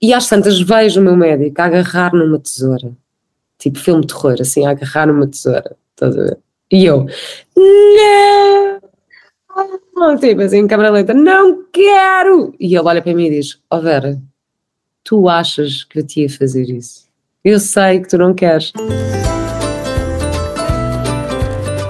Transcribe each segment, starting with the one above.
e às tantas vejo o meu médico a agarrar numa tesoura, tipo filme de terror, assim, a agarrar numa tesoura, estás a ver? E eu, não! Tipo assim, em câmera lenta, não quero! E ele olha para mim e diz: Ó oh Vera, tu achas que eu te ia fazer isso? Eu sei que tu não queres.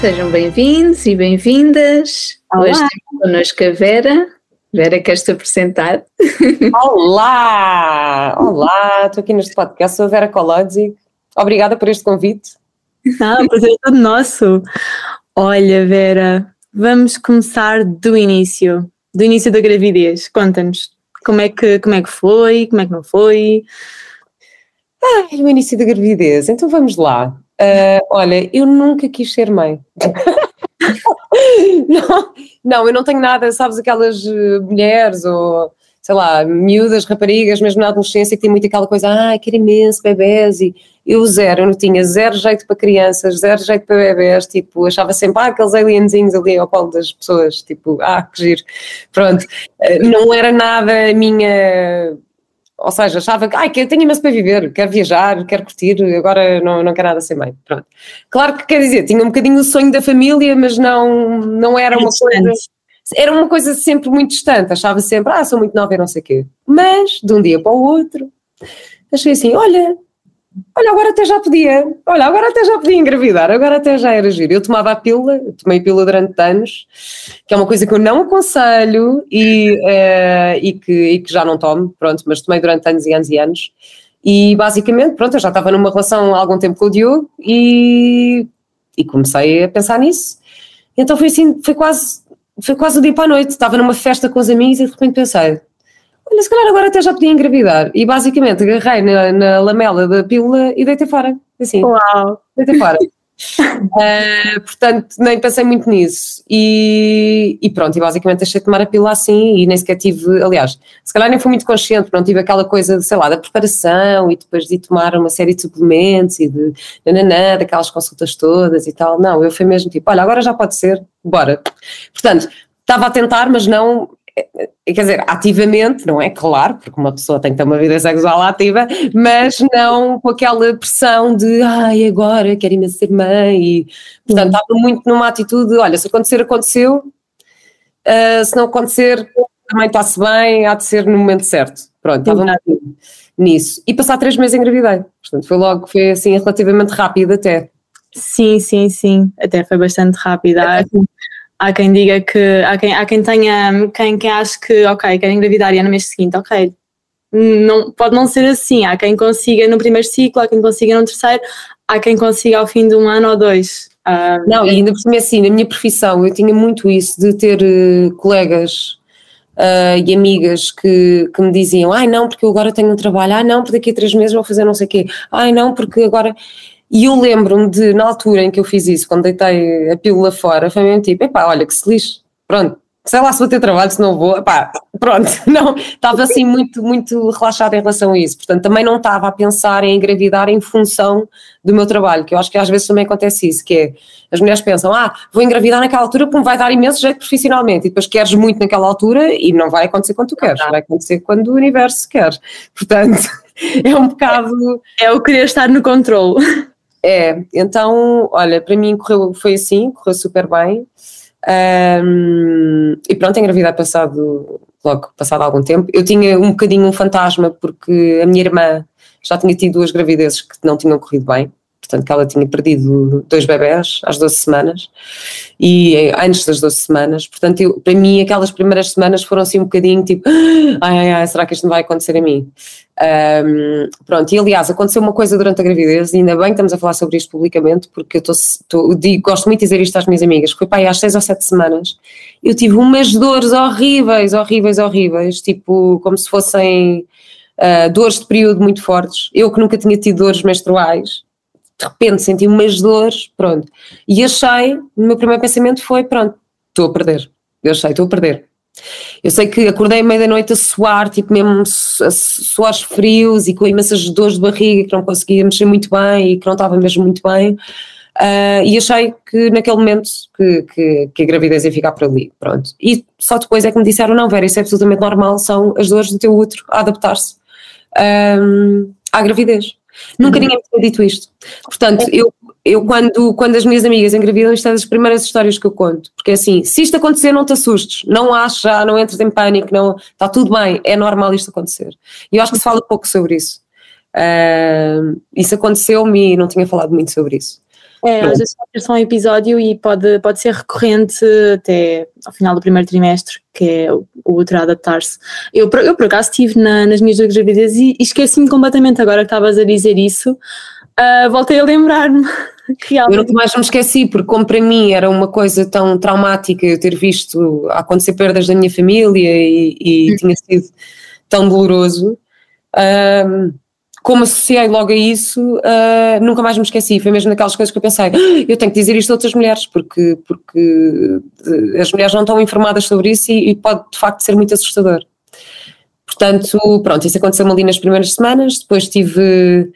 Sejam bem-vindos e bem-vindas. Hoje temos connosco a Vera. Vera, queres te apresentar? Olá! Olá! Estou aqui neste podcast, sou a Vera Colodzi. Obrigada por este convite. Ah, o prazer é todo nosso. Olha, Vera, vamos começar do início, do início da gravidez. Conta-nos como é, que, como é que foi, como é que não foi. Ah, o início da gravidez, então vamos lá. Uh, olha, eu nunca quis ser mãe. não, não, eu não tenho nada, sabes, aquelas eh, mulheres ou sei lá, miúdas, raparigas, mesmo na adolescência, que tem muito aquela coisa, ah, quero imenso bebés, e eu zero, eu não tinha zero jeito para crianças, zero jeito para bebés, tipo, achava sempre, ah, aqueles alienzinhos ali ao colo das pessoas, tipo, ah, que giro, pronto, eh, não era nada a minha ou seja, achava que ai, que eu tenho imenso para viver, quero viajar, quero curtir, agora não, não quero nada ser mãe. Pronto. Claro que quer dizer, tinha um bocadinho o sonho da família, mas não, não era uma coisa. Era uma coisa sempre muito distante, achava sempre, ah, sou muito nova e não sei o quê. Mas, de um dia para o outro, achei assim: olha, Olha, agora até já podia, olha, agora até já podia engravidar, agora até já era giro. Eu tomava a pílula, tomei pílula durante anos, que é uma coisa que eu não aconselho e, uh, e, que, e que já não tomo, pronto, mas tomei durante anos e anos e anos. E basicamente, pronto, eu já estava numa relação há algum tempo com o Diogo e, e comecei a pensar nisso. Então foi assim, foi quase, foi quase o dia para a noite, estava numa festa com os amigos e de repente pensei, olha, se calhar agora até já podia engravidar. E basicamente agarrei na, na lamela da pílula e deitei fora. Assim. Uau! Deitei fora. uh, portanto, nem pensei muito nisso. E, e, pronto, e basicamente deixei de tomar a pílula assim e nem sequer tive, aliás, se calhar nem fui muito consciente, não tive aquela coisa, sei lá, da preparação e depois de tomar uma série de suplementos e de nananã, daquelas consultas todas e tal. Não, eu fui mesmo tipo, olha, agora já pode ser, bora. Portanto, estava a tentar, mas não quer dizer, ativamente, não é? Claro, porque uma pessoa tem que ter uma vida sexual ativa, mas não com aquela pressão de ai, agora quero imenso ser mãe. E, portanto, estava muito numa atitude: olha, se acontecer, aconteceu, uh, se não acontecer, também está-se bem, há de ser no momento certo. Pronto, estava muito nisso. E passar três meses engravidei. Portanto, foi logo, foi assim relativamente rápido até. Sim, sim, sim, até foi bastante rápido. Há, há quem diga que há quem, há quem tenha quem, quem acha que ok, quer engravidar e é no mês seguinte, ok. Não, pode não ser assim, há quem consiga no primeiro ciclo, há quem consiga no terceiro, há quem consiga ao fim de um ano ou dois. Uh, não, e ainda por cima assim, na minha profissão eu tinha muito isso de ter uh, colegas uh, e amigas que, que me diziam, ai não, porque eu agora tenho um trabalho, ai não, porque daqui a três meses vou fazer não sei o quê, ai não, porque agora e eu lembro-me de, na altura em que eu fiz isso, quando deitei a pílula fora, foi mesmo tipo, epá, olha que se lixe, pronto, sei lá se vou ter trabalho, se não vou, epá, pronto, não, estava assim muito, muito relaxada em relação a isso, portanto também não estava a pensar em engravidar em função do meu trabalho, que eu acho que às vezes também acontece isso, que é, as mulheres pensam, ah, vou engravidar naquela altura porque me vai dar imenso jeito profissionalmente, e depois queres muito naquela altura e não vai acontecer quando tu queres, vai acontecer quando o universo quer, portanto... É um bocado. É o querer estar no controle. É, então, olha, para mim correu, foi assim, correu super bem. Um, e pronto, engravidar passado, logo passado algum tempo. Eu tinha um bocadinho um fantasma porque a minha irmã já tinha tido duas gravidezes que não tinham corrido bem portanto que ela tinha perdido dois bebés às 12 semanas e eh, antes das 12 semanas, portanto eu, para mim aquelas primeiras semanas foram assim um bocadinho tipo, ai, ai, ai será que isto não vai acontecer a mim? Um, pronto, e aliás aconteceu uma coisa durante a gravidez e ainda bem que estamos a falar sobre isto publicamente porque eu tô, tô, digo, gosto muito de dizer isto às minhas amigas, foi pai às 6 ou 7 semanas eu tive umas dores horríveis, horríveis, horríveis, tipo como se fossem uh, dores de período muito fortes. Eu que nunca tinha tido dores menstruais, de repente senti umas dores, pronto. E achei, o meu primeiro pensamento foi: pronto, estou a perder. Eu achei, estou a perder. Eu sei que acordei meia da noite a suar, tipo mesmo suores frios e com imensas dores de barriga que não conseguia mexer muito bem e que não estava mesmo muito bem. Uh, e achei que naquele momento que, que, que, a gravidez ia ficar por ali, pronto. E só depois é que me disseram, não Vera, isso é absolutamente normal, são as dores do teu útero a adaptar-se um, à gravidez. Nunca uhum. ninguém me tinha dito isto. Portanto, eu, eu quando, quando as minhas amigas engravidam, isto é das primeiras histórias que eu conto. Porque assim, se isto acontecer, não te assustes, não já, não entres em pânico, não, está tudo bem, é normal isto acontecer. E eu acho que se fala pouco sobre isso. Uh, isso aconteceu-me e não tinha falado muito sobre isso. É, às vezes pode ser só um episódio e pode, pode ser recorrente até ao final do primeiro trimestre, que é o, outro a adaptar-se. Eu, eu, por acaso, estive na, nas minhas duas gravidezes e, e esqueci-me completamente agora que estavas a dizer isso. Uh, voltei a lembrar-me. Eu nunca mais me esqueci, porque como para mim era uma coisa tão traumática eu ter visto acontecer perdas da minha família e, e hum. tinha sido tão doloroso, uh, como associei logo a isso, uh, nunca mais me esqueci. Foi mesmo daquelas coisas que eu pensei, ah, eu tenho que dizer isto a outras mulheres, porque, porque eh, as mulheres não estão informadas sobre isso e, e pode de facto ser muito assustador. Portanto, pronto, isso aconteceu ali nas primeiras semanas, depois tive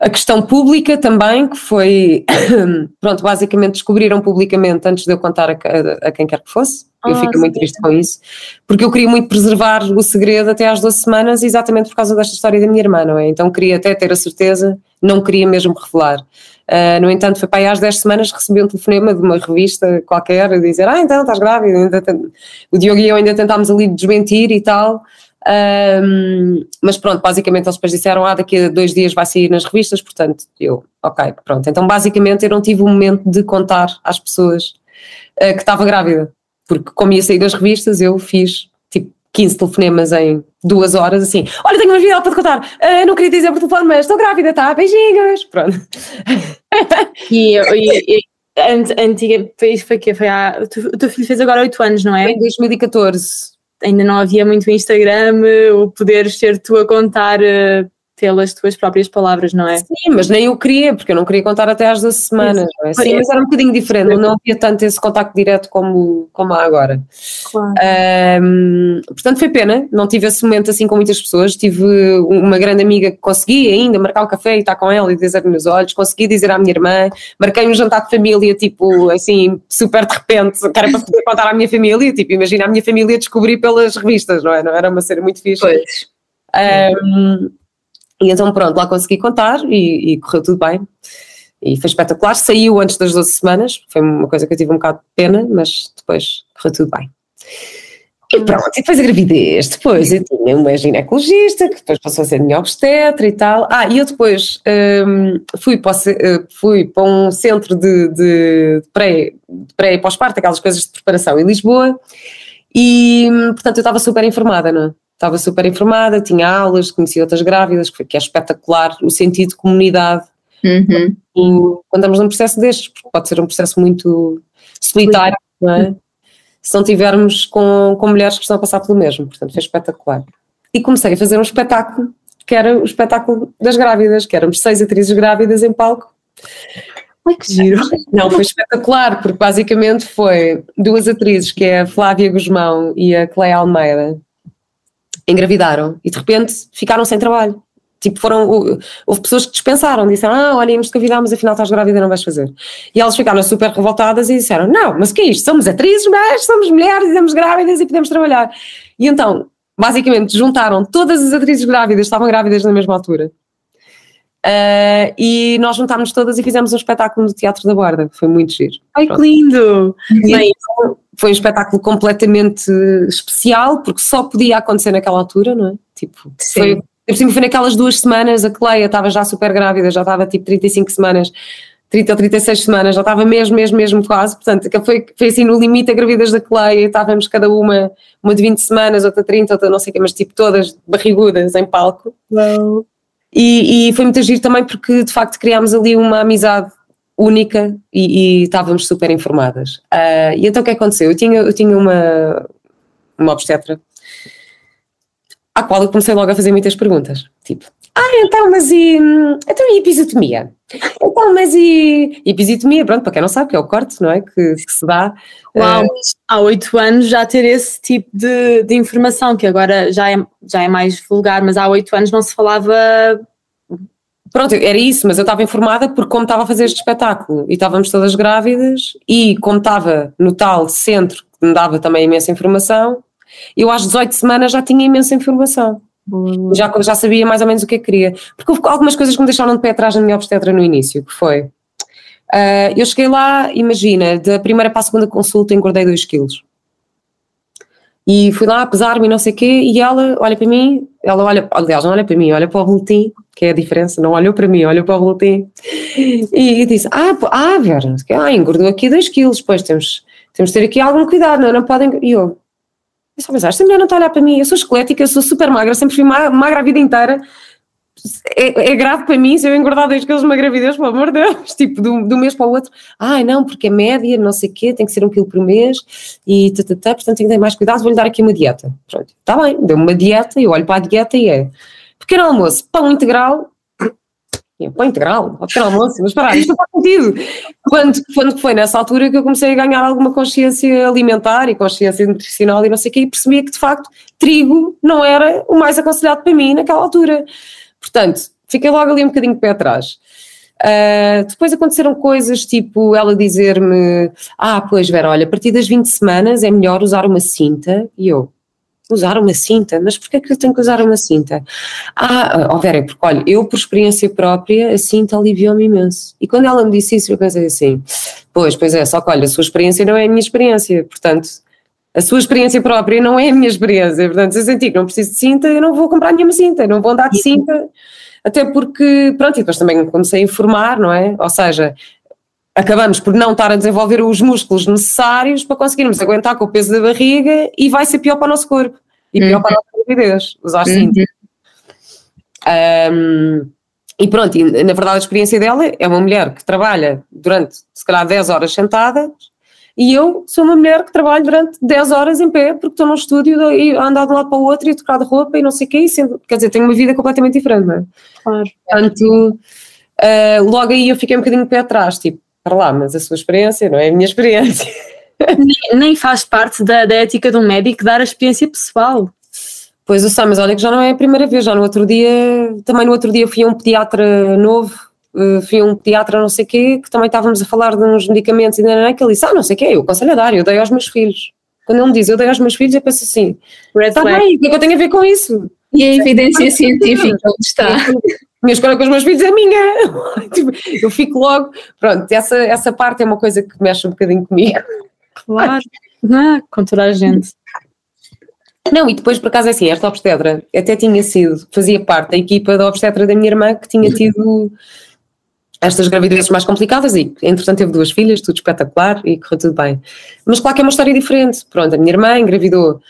a questão pública também, que foi, pronto, basicamente descobriram publicamente antes de eu contar a, a, a quem quer que fosse. Eu oh, fico muito triste com isso, porque eu queria muito preservar o segredo até às 12 semanas, exatamente por causa desta história da minha irmã, não é? Então queria até ter a certeza, não queria mesmo revelar. Uh, no entanto, foi para aí às 10 semanas recebi um telefonema de uma revista qualquer a dizer: Ah, então estás grávida. Ainda o Diogo e eu ainda tentámos ali desmentir e tal. Um, mas pronto, basicamente eles depois disseram: Ah, daqui a dois dias vai sair nas revistas, portanto, eu, ok, pronto. Então, basicamente, eu não tive o momento de contar às pessoas uh, que estava grávida, porque como ia sair das revistas, eu fiz tipo 15 telefonemas em duas horas, assim: Olha, tenho uma vida para te contar, uh, não queria dizer por telefone, mas estou grávida, tá? Beijinhos, pronto. e, e, e antiga, foi, foi que foi há, o teu filho fez agora 8 anos, não é? Em 2014 ainda não havia muito Instagram, o poderes ser tu a contar uh, pelas tuas próprias palavras, não é? Sim, mas nem eu queria, porque eu não queria contar até às 12 semanas, é? Sim, mas era um bocadinho diferente, não havia tanto esse contacto direto como, como há agora. Claro. Um, portanto, foi pena, não tive esse momento assim com muitas pessoas, tive uma grande amiga que consegui ainda marcar um café e estar com ela e dizer-me nos olhos, consegui dizer à minha irmã, marquei um jantar de família, tipo, assim, super de repente, que era para poder contar à minha família, tipo, imagina a minha família descobrir pelas revistas, não é? Não era uma cena muito fixe. Pois. Um, e então pronto, lá consegui contar e, e, correu tudo bem. E foi espetacular. Saiu antes das 12 semanas, foi uma coisa que eu tive um bocado de pena, mas depois correu tudo bem. E pronto, e depois a gravidez, depois eu tinha uma ginecologista que depois passou a ser minha obstetra e tal. Ah, e eu depois um, fui, para, uh, fui para um centro de, de, de pré, pré e pós-parto, aquelas coisas de preparação em Lisboa, e hum, portanto eu estava super informada, não é? Estava super informada, tinha aulas, conhecia outras grávidas, que é espetacular o sentido de comunidade. Uhum. quando estamos num processo destes, porque pode ser um processo muito solitário, não é? Se não tivermos com, com mulheres que estão a passar pelo mesmo, portanto foi espetacular. E comecei a fazer um espetáculo, que era o espetáculo das grávidas, que éramos seis atrizes grávidas em palco. Ai, que giro! Não, foi espetacular, porque basicamente foi duas atrizes, que é a Flávia Guzmão e a Cleia Almeida, engravidaram e de repente ficaram sem trabalho. Tipo, foram, houve pessoas que dispensaram, disseram, ah, olha, íamos engravidar, mas afinal estás grávida, não vais fazer. E elas ficaram super revoltadas e disseram, não, mas o que é isto? Somos atrizes, mas somos mulheres e somos grávidas e podemos trabalhar. E então, basicamente, juntaram todas as atrizes grávidas, estavam grávidas na mesma altura. Uh, e nós juntámos todas e fizemos um espetáculo no Teatro da Borda, foi muito giro. Ai, Pronto. que lindo! Bem, foi um espetáculo completamente especial, porque só podia acontecer naquela altura, não é? Tipo, Sim. foi, cima foi naquelas duas semanas, a Cleia estava já super grávida, já estava tipo 35 semanas, 30 ou 36 semanas, já estava mesmo, mesmo, mesmo quase, portanto, foi, foi assim no limite a gravidez da Cleia, estávamos cada uma, uma de 20 semanas, outra 30, outra não sei o quê, mas tipo todas barrigudas em palco. Wow. E, e foi muito giro também porque de facto criámos ali uma amizade única e, e estávamos super informadas. Uh, e então o que aconteceu? Eu tinha, eu tinha uma, uma obstetra. à qual eu comecei logo a fazer muitas perguntas. Tipo, ah, então, mas e. Então, e episiotomia? Então, mas e. Episiotomia, pronto, para quem não sabe, que é o corte, não é? Que, que se dá. Uau, uh, há oito anos já ter esse tipo de, de informação, que agora já é, já é mais vulgar, mas há oito anos não se falava Pronto, era isso, mas eu estava informada porque como estava a fazer este espetáculo e estávamos todas grávidas e como estava no tal centro que me dava também imensa informação, eu às 18 semanas já tinha imensa informação. Já, já sabia mais ou menos o que é que queria. Porque houve algumas coisas que me deixaram de pé atrás na minha obstetra no início, que foi... Uh, eu cheguei lá, imagina, da primeira para a segunda consulta engordei 2 quilos. E fui lá pesar-me não sei o quê, e ela olha para mim, ela olha, aliás, não olha para mim, olha para o boletim, que é a diferença, não olhou para mim, olhou para o boletim, e, e disse, ah, ah, Vera, ah, engordou aqui 2 quilos, pois temos, temos de ter aqui algum cuidado, não, não podem, e eu, só pensar, esta mulher não está a olhar para mim, eu sou esquelética, eu sou super magra, sempre fui magra a vida inteira, é, é, grave para mim se eu engordar 2 quilos numa gravidez, pelo amor de Deus, tipo, do, do mês para o outro. Ai, não, porque é média, não sei o quê, tem que ser um quilo por mês. E tatatá, portanto tenho que ter mais cuidado, vou-lhe dar aqui uma dieta. Pronto, está bem, deu-me uma dieta, eu olho para a dieta e é. Pequeno almoço, pão integral, pão integral, pequeno almoço, mas para isto não faz sentido. Quando, quando foi nessa altura que eu comecei a ganhar alguma consciência alimentar e consciência nutricional e não sei o quê, e percebia que de facto trigo não era o mais aconselhado para mim naquela altura. Portanto, fiquei logo ali um bocadinho de pé atrás. Uh, depois aconteceram coisas tipo ela dizer-me: Ah, pois Vera, olha, a partir das 20 semanas é melhor usar uma cinta. E eu, usar uma cinta? Mas porquê que eu tenho que usar uma cinta? Ah, oh Vera, é porque olha, eu por experiência própria, a cinta aliviou-me imenso. E quando ela me disse isso, eu pensei assim: Pois, pois é, só que olha, a sua experiência não é a minha experiência, portanto. A sua experiência própria não é a minha experiência, portanto, se eu sentir que não preciso de cinta, eu não vou comprar nenhuma cinta, não vou andar de cinta, até porque, pronto, e depois também comecei a informar, não é? Ou seja, acabamos por não estar a desenvolver os músculos necessários para conseguirmos aguentar com o peso da barriga e vai ser pior para o nosso corpo e pior uhum. para a nossa gravidez, usar cinta. Uhum. Um, e pronto, e, na verdade a experiência dela é uma mulher que trabalha durante se calhar 10 horas sentada e eu sou uma mulher que trabalho durante 10 horas em pé, porque estou num estúdio e ando de um lado para o outro e a trocar de roupa e não sei o quê, e sendo, quer dizer, tenho uma vida completamente diferente, não é? Claro. Portanto, uh, logo aí eu fiquei um bocadinho de pé atrás, tipo, para lá, mas a sua experiência não é a minha experiência. Nem, nem faz parte da, da ética de um médico dar a experiência pessoal. Pois eu sei, mas olha que já não é a primeira vez, já no outro dia, também no outro dia fui a um pediatra novo uh, fui a um pediatra não sei o quê, que também estávamos a falar de uns medicamentos e não que ele disse, ah, não sei o quê, eu aconselho a dar, eu dei aos meus filhos. Quando ele me diz, eu dei aos meus filhos, eu penso assim, está bem, o que é que eu tenho a ver com isso? E a evidência científica onde está? Minha escolha com os meus filhos é minha. Tipo, eu fico logo, pronto, essa, essa parte é uma coisa que mexe um bocadinho comigo. Claro, ah, com toda a gente. Não, e depois por acaso é assim, esta obstetra até tinha sido, fazia parte da equipa da obstetra da minha irmã que tinha tido estas gravidezes mais complicadas e, entretanto, teve duas filhas, tudo espetacular e correu tudo bem. Mas claro que é uma história diferente. Pronto, a minha irmã engravidou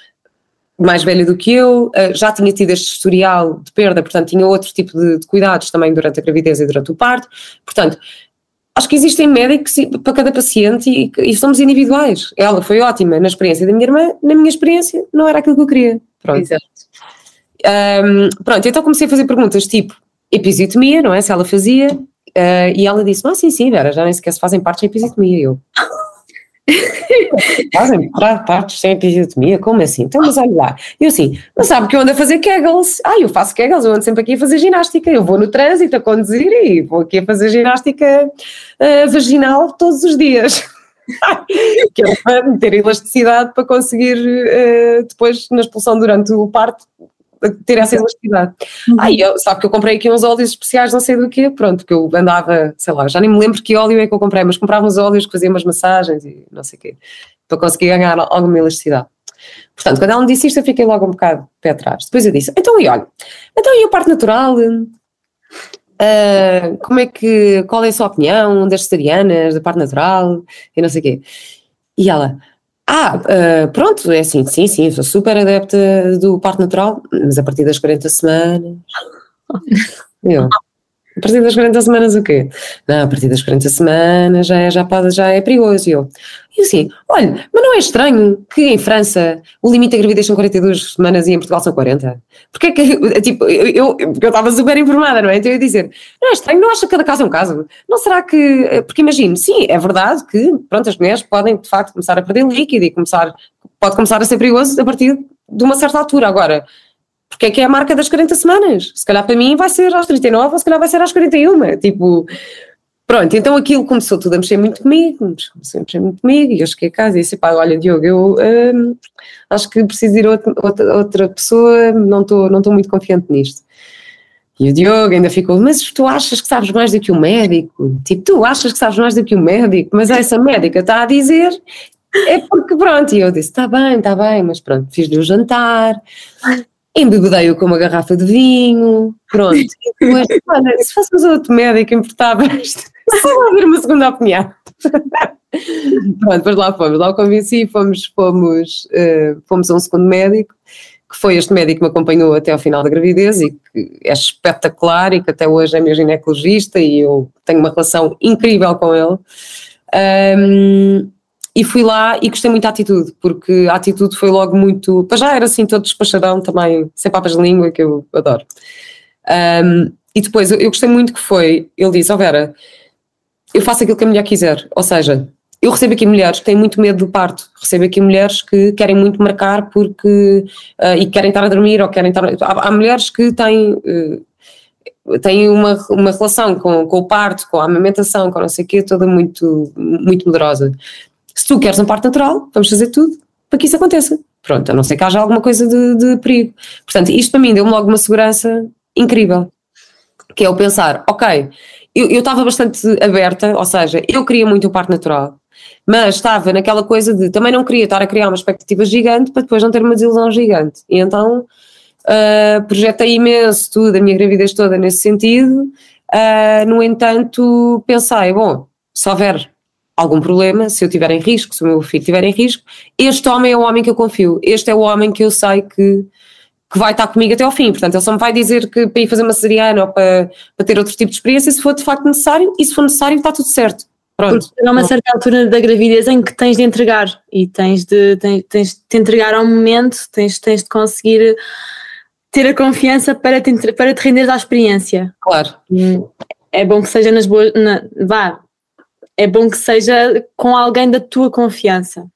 mais velha do que eu, eh, já tinha tido este historial de perda, portanto, tinha outro tipo de, de cuidados também durante a gravidez e durante o parto. Portanto, acho que existem médicos para cada paciente e, e somos individuais. Ela foi ótima na experiência da minha irmã, na minha experiência não era aquilo que eu queria. Pronto. Exato. Um, pronto, então comecei a fazer perguntas tipo episiotomia, não é? Se ela fazia, Uh, e ela disse: Ah, sim, sim, Vera, já nem sequer se fazem partes sem episiotomia. Eu. fazem partes sem episiotomia? Como assim? Então, mas olha lá. E eu assim, não sabe que eu ando a fazer kegels? Ah, eu faço kegels, eu ando sempre aqui a fazer ginástica. Eu vou no trânsito a conduzir e vou aqui a fazer ginástica uh, vaginal todos os dias. que é para ter elasticidade para conseguir uh, depois na expulsão durante o parto ter essa elasticidade. Uhum. Aí, eu, sabe que eu comprei aqui uns óleos especiais, não sei do quê, pronto, que eu andava, sei lá, já nem me lembro que óleo é que eu comprei, mas comprava uns óleos que faziam umas massagens e não sei o quê, para conseguir ganhar alguma elasticidade. Portanto, quando ela me disse isto, eu fiquei logo um bocado pé atrás. Depois eu disse, então e olha, então e a parte natural? Uh, como é que, qual é a sua opinião das vegetarianas, da parte natural e não sei o quê? E ela, ah, uh, pronto, é assim, sim, sim, sou super adepta do parto natural, mas a partir das 40 semanas. Eu. A partir das 40 semanas o quê? Não, a partir das 40 semanas já é, já pode, já é perigoso. E eu, e assim, olha, mas não é estranho que em França o limite da gravidez são 42 semanas e em Portugal são 40? Porque é que, tipo, eu estava super informada, não é? Então eu ia dizer, não é estranho, não acha que cada caso é um caso? Não será que, porque imagino, sim, é verdade que, pronto, as mulheres podem de facto começar a perder líquido e começar, pode começar a ser perigoso a partir de uma certa altura. Agora, porque é que é a marca das 40 semanas. Se calhar para mim vai ser às 39 ou se calhar vai ser às 41. Tipo, pronto, então aquilo começou tudo a mexer muito comigo, começou a mexer muito comigo e eu cheguei a casa e disse, pá, olha Diogo, eu hum, acho que preciso ir outra, outra, outra pessoa, não estou não muito confiante nisto. E o Diogo ainda ficou, mas tu achas que sabes mais do que o médico? Tipo, tu achas que sabes mais do que o médico? Mas essa médica está a dizer é porque pronto, e eu disse, está bem, está bem, mas pronto, fiz-lhe o jantar, embebedei-o com uma garrafa de vinho, pronto. E depois, olha, se fôssemos outro médico, importava isto. Só ouvir uma segunda opinião. pronto, depois lá fomos, lá o convenci, fomos, fomos, uh, fomos a um segundo médico, que foi este médico que me acompanhou até ao final da gravidez e que é espetacular e que até hoje é meu ginecologista e eu tenho uma relação incrível com ele. Um, e fui lá e gostei muito da atitude, porque a atitude foi logo muito. Já era assim, todo despachadão também, sem papas de língua, que eu adoro. Um, e depois eu, gostei muito que foi. Ele disse: Ó oh Vera, eu faço aquilo que a mulher quiser. Ou seja, eu recebo aqui mulheres que têm muito medo do parto, recebo aqui mulheres que querem muito marcar porque. Uh, e querem estar a dormir ou querem estar. Há, há mulheres que têm. Uh, têm uma, uma relação com, com o parto, com a amamentação, com não sei o quê, toda muito, muito poderosa se tu queres um parto natural, vamos fazer tudo para que isso aconteça. Pronto, a não ser que haja alguma coisa de, de perigo. Portanto, isto para mim deu-me logo uma segurança incrível, que é o pensar, ok, eu, estava bastante aberta, ou seja, eu queria muito o parto natural, mas estava naquela coisa de também não queria estar a criar uma expectativa gigante para depois não ter uma desilusão gigante. E então uh, projetei imenso tudo, a minha gravidez toda nesse sentido. Uh, no entanto, pensei, bom, se houver algum problema, se eu tiver em risco, se o meu filho estiver em risco, este homem é o homem que eu confio, este é o homem que eu sei que, que vai estar comigo até ao fim. Portanto, ele só me vai dizer que para ir fazer uma cesariana ou para, para ter outro tipo de experiência, se for de facto necessário, e se for necessário, está tudo certo. Pronto. Porque há uma certa altura da gravidez em que tens de entregar e tens de, tens, tens de te entregar ao momento, tens, tens de conseguir ter a confiança para te, para te render à experiência. Claro. É bom que seja nas boas. Na, vá, é bom que seja com alguém da tua confiança.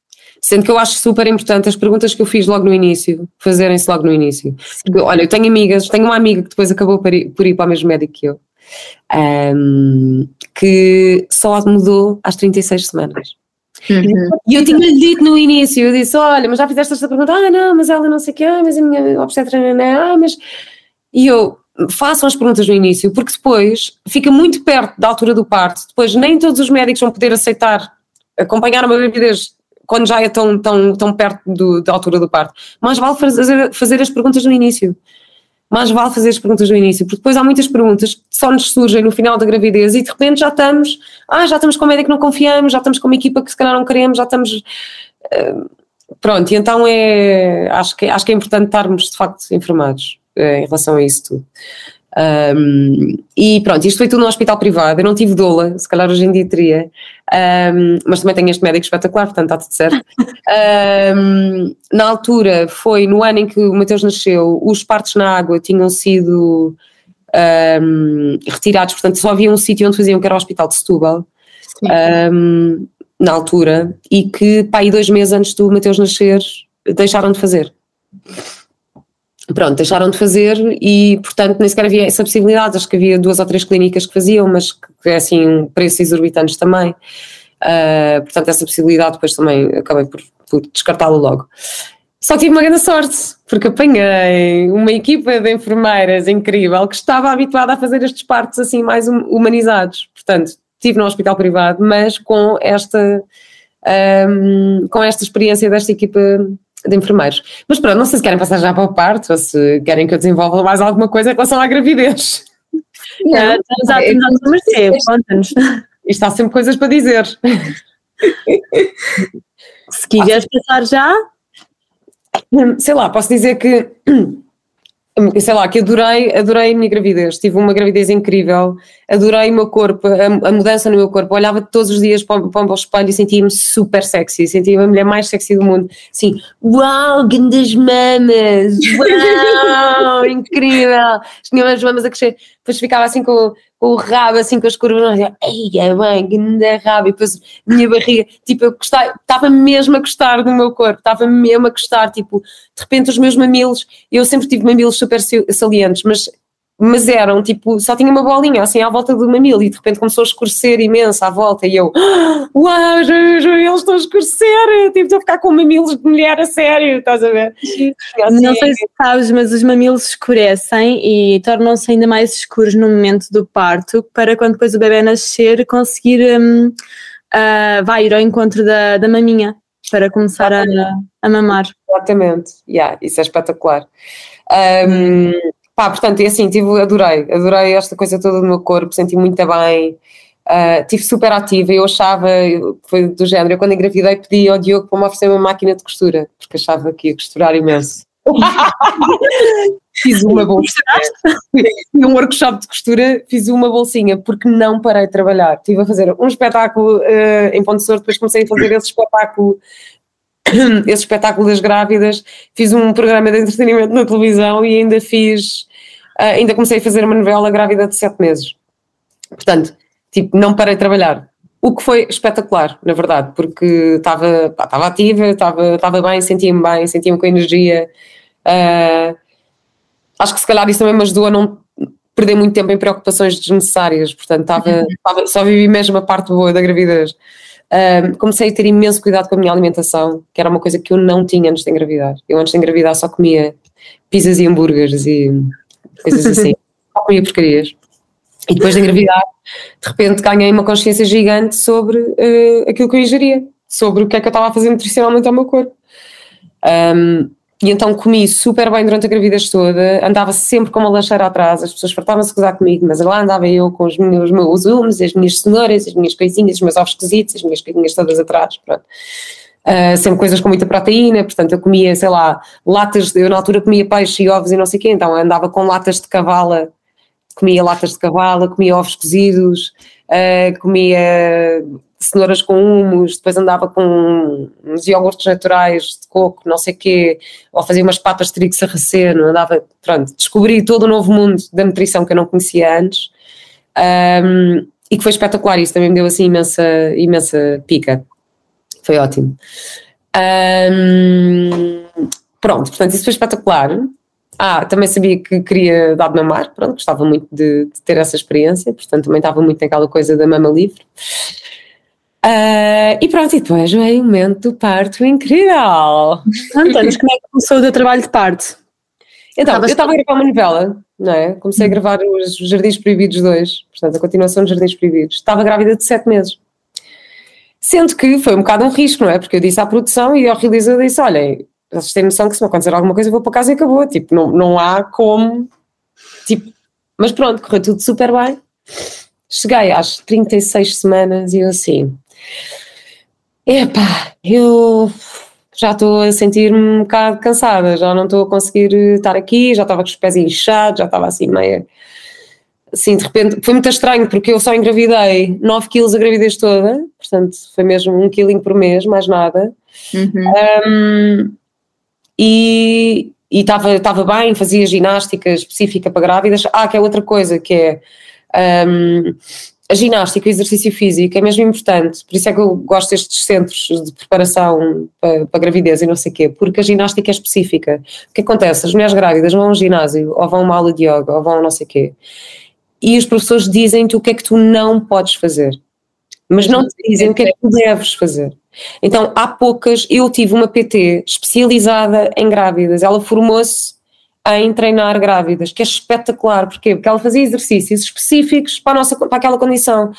Sendo que eu acho super importante as perguntas que eu fiz logo no início, fazerem-se logo no início. Porque, olha, eu tenho amigas, tenho uma amiga que depois acabou por ir, por ir para o mesmo médico que eu, um, que só mudou às 36 semanas. Uhum. E eu tinha-lhe dito no início, eu disse, olha, mas já fizeste esta pergunta, ah não, mas ela não sei o que, ah, mas a minha obstetra não, é, ah, mas... E eu, façam as perguntas no início, porque depois fica muito perto da altura do parto, depois nem todos os médicos vão poder aceitar acompanhar uma gravidez quando já é tão, tão, tão perto do, da altura do parto. Mais vale fazer, fazer as perguntas no início. Mais vale fazer as perguntas no início, porque depois há muitas perguntas que só nos surgem no final da gravidez e de repente já estamos, ah, já estamos com um médico que não confiamos, já estamos com uma equipa que se calhar não queremos, já estamos. Uh, pronto, e então é. Acho que, acho que é importante estarmos de facto informados. Eh, em relação a isso tudo. Um, e pronto, isto foi tudo no hospital privado. Eu não tive doula, se calhar hoje em dia teria, um, mas também tenho este médico espetacular, portanto está tudo certo. Um, na altura, foi no ano em que o Mateus nasceu, os partos na água tinham sido retirados, portanto só havia um sítio onde faziam, que era o Hospital de Setúbal. na altura, e que, pá, e dois meses antes do Mateus nascer, deixaram de fazer pronto, deixaram de fazer e, portanto, nem sequer havia essa possibilidade. Acho que havia duas ou três clínicas que faziam, mas que é assim, preços exorbitantes também. Uh, portanto, essa possibilidade depois também acabei por, por descartá-la logo. Só tive uma grande sorte, porque apanhei uma equipa de enfermeiras incrível que estava habituada a fazer estes partos assim mais hum, humanizados. Portanto, estive no hospital privado, mas com esta, um, com esta experiência desta equipa de enfermeiros. Mas pronto, não sei se querem passar já para o parto ou se querem que eu desenvolva mais alguma coisa em relação à gravidez. Não, estamos a atender a mercê, conta-nos. Isto há sempre coisas para dizer. Se quiseres passar já. Sei lá, posso dizer que sei lá, que adorei, adorei a minha gravidez, tive uma gravidez incrível, adorei o meu corpo, a, a mudança no meu corpo, olhava todos os dias para, para o espelho e sentia-me super sexy, sentia-me a mulher mais sexy do mundo, assim, uau, grandes mamas, uau, incrível, tinha umas mamas a crescer, depois ficava assim com o rabo, assim com as curvas, ei, é bem, grande rabo, e depois minha barriga, tipo, eu estava mesmo a gostar do meu corpo, estava mesmo a gostar, tipo, de repente os meus mamilos, eu sempre tive mamilos super salientes, mas mas eram tipo, só tinha uma bolinha assim à volta do mamilo e de repente começou a escurecer imenso à volta e eu, uau, já, já, eles estão a escurecer, tipo, estou a ficar com mamilos de mulher a sério, estás a ver? Assim, não sei se sabes, mas os mamilos escurecem e tornam-se ainda mais escuros no momento do parto para quando depois o bebê nascer conseguir um, uh, vai ir ao encontro da, da maminha para começar a, a mamar. Exatamente, yeah, isso é espetacular. Um, Pá, portanto, e assim, tive, adorei, adorei esta coisa toda do meu corpo, senti muito bem, uh, tive super ativa, eu achava, foi do género, eu quando engravidei pedi ao Diogo para me oferecer uma máquina de costura, porque achava que ia costurar imenso. fiz uma bolsinha, um workshop de costura, fiz uma bolsinha, porque não parei de trabalhar, estive a fazer um espetáculo uh, em Ponte Sordo, depois comecei a fazer esse espetáculo esse espetáculo das grávidas, fiz um programa de entretenimento na televisão e ainda fiz, uh, ainda comecei a fazer uma novela grávida de sete meses. Portanto, tipo, não parei de trabalhar. O que foi espetacular, na verdade, porque estava, estava ativa, estava, estava bem, sentia-me bem, sentia-me com energia. Uh, acho que se calhar isso também me ajudou a não perder muito tempo em preocupações desnecessárias, portanto, estava, estava só vivi mesmo a parte boa da gravidez. Comecei a ter imenso cuidado com a minha alimentação, que era uma coisa que eu não tinha antes de engravidar. Eu antes de engravidar só comia pizzas e hambúrgueres e coisas assim, só comia porcarias. E depois de engravidar, de repente ganhei uma consciência gigante sobre uh, aquilo que eu ingeria, sobre o que é que eu estava a fazer nutricionalmente ao meu corpo. Um, e então comi super bem durante a gravidez toda, andava sempre com uma lancheira atrás, as pessoas fartavam-se a gozar comigo, mas lá andava eu com os meus, os meus as minhas cenouras, as minhas coisinhas, os meus ovos cozidos, as minhas coisinhas todas atrás, pronto. Uh, sempre coisas com muita proteína, portanto eu comia, sei lá, latas, eu na altura comia peixe e ovos e não sei o quê, então andava com latas de cavala, comia latas de cavala, comia ovos cozidos, uh, comia cenouras com humus, depois andava com uns iogurtes naturais de coco, não sei quê, ou fazia umas patas de trigo sarraceno, andava, pronto, descobri todo o novo mundo da nutrição que eu não conhecia antes um, e que foi espetacular, isso também me deu assim imensa, imensa pica, foi ótimo. Um, pronto, portanto isso foi espetacular. Ah, também sabia que queria dar de mamar, pronto, gostava muito de, de ter essa experiência, portanto também estava muito naquela coisa da mama livre. Uh, e pronto, e depois veio o momento do parto incrível. António, como é que começou o teu trabalho de parto? Então, eu estava a gravar uma novela, não é? Comecei a gravar os Jardins Proibidos 2, portanto, a continuação dos Jardins Proibidos. Estava grávida de 7 meses. Sendo que foi um bocado um risco, não é? Porque eu disse à produção e ao realizador disse: olhem, vocês têm noção que se me acontecer alguma coisa eu vou para casa e acabou. Tipo, não, não há como. Tipo, mas pronto, correu tudo super bem. Cheguei às 36 semanas e eu assim, Epá, eu já estou a sentir-me um bocado cansada, já não estou a conseguir estar aqui, já estava com os pés inchados, já estava assim meio. Assim, de repente, foi muito estranho porque eu só engravidei 9 quilos a gravidez toda, portanto foi mesmo um quilinho por mês, mais nada. Uhum. Um, e estava bem, fazia ginástica específica para grávidas. Ah, que é outra coisa que é. Um, a ginástica, o exercício físico é mesmo importante, por isso é que eu gosto destes centros de preparação para, para gravidez e não sei o quê, porque a ginástica é específica. O que acontece? As mulheres grávidas vão a um ginásio, ou vão a uma aula de yoga, ou vão a não sei o quê, e os professores dizem-te o que é que tu não podes fazer, mas não te dizem o que é que tu deves fazer. Então, há poucas, eu tive uma PT especializada em grávidas, ela formou-se em treinar grávidas, que é espetacular, porquê? Porque ela fazia exercícios específicos para, nossa, para aquela condição.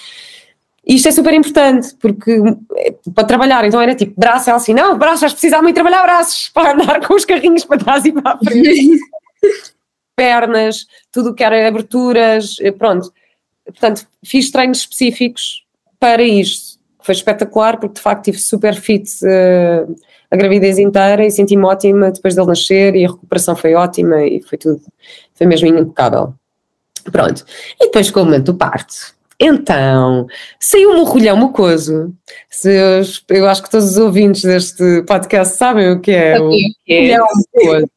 E isto é super importante, porque eh, para trabalhar, então era tipo braço, ela assim, não, braços, precisar muito trabalhar braços para andar com os carrinhos para trás e para a frente. Pernas, tudo o que era aberturas, eh, pronto. Portanto, fiz treinos específicos para isto. foi espetacular porque de facto tive super fit uh, a gravidez inteira e senti-me ótima depois dele nascer e a recuperação foi ótima e foi tudo, foi mesmo impecável. Pronto. E depois ficou o momento do parto. Então, saiu-me um rolhão mucoso. Se, eu acho que todos os ouvintes deste podcast sabem o que é o rolhão mucoso.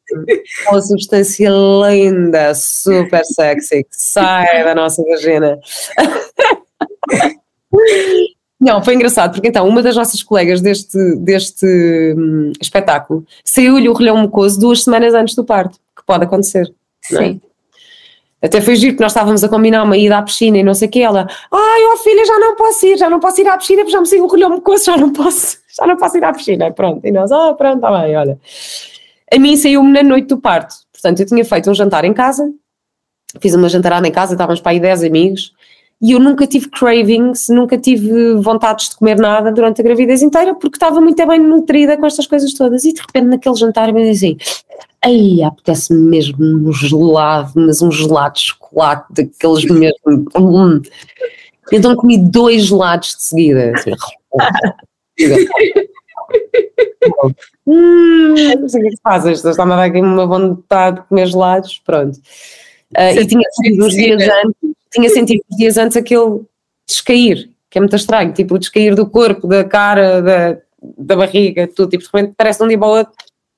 Uma substância linda, super sexy, que sai da nossa vagina. Não, foi engraçado, porque então uma das nossas colegas deste, deste hum, espetáculo saiu-lhe o rolhão mucoso duas semanas antes do parto, que pode acontecer. É? Sim. Até foi giro que nós estávamos a combinar uma ida à piscina e não sei o que, ela, ai, ó filha, já não posso ir, já não posso ir à piscina, porque já me saiu o rolhão mucoso, já não posso, já não posso ir à piscina, pronto. E nós, ah, pronto, está bem, olha. A mim saiu-me na noite do parto, portanto eu tinha feito um jantar em casa, fiz uma jantarada em casa, estávamos para aí 10 amigos, e eu nunca tive cravings, nunca tive vontades de comer nada durante a gravidez inteira, porque estava muito bem nutrida com estas coisas todas. E de repente, naquele jantar, eu me dizia assim: Ai, apetece-me mesmo um gelado, mas um gelado de chocolate, daqueles mesmo. Hum. Então comi dois gelados de seguida. Assim, hum, não sei o que é que fazes, está-me a dar aqui uma vontade de comer gelados, pronto. Uh, e tinha sido uns dias antes tinha sentido dias antes aquele descair, que é muito estranho, tipo o descair do corpo, da cara, da, da barriga, tudo, tipo, de repente parece um dia para outro,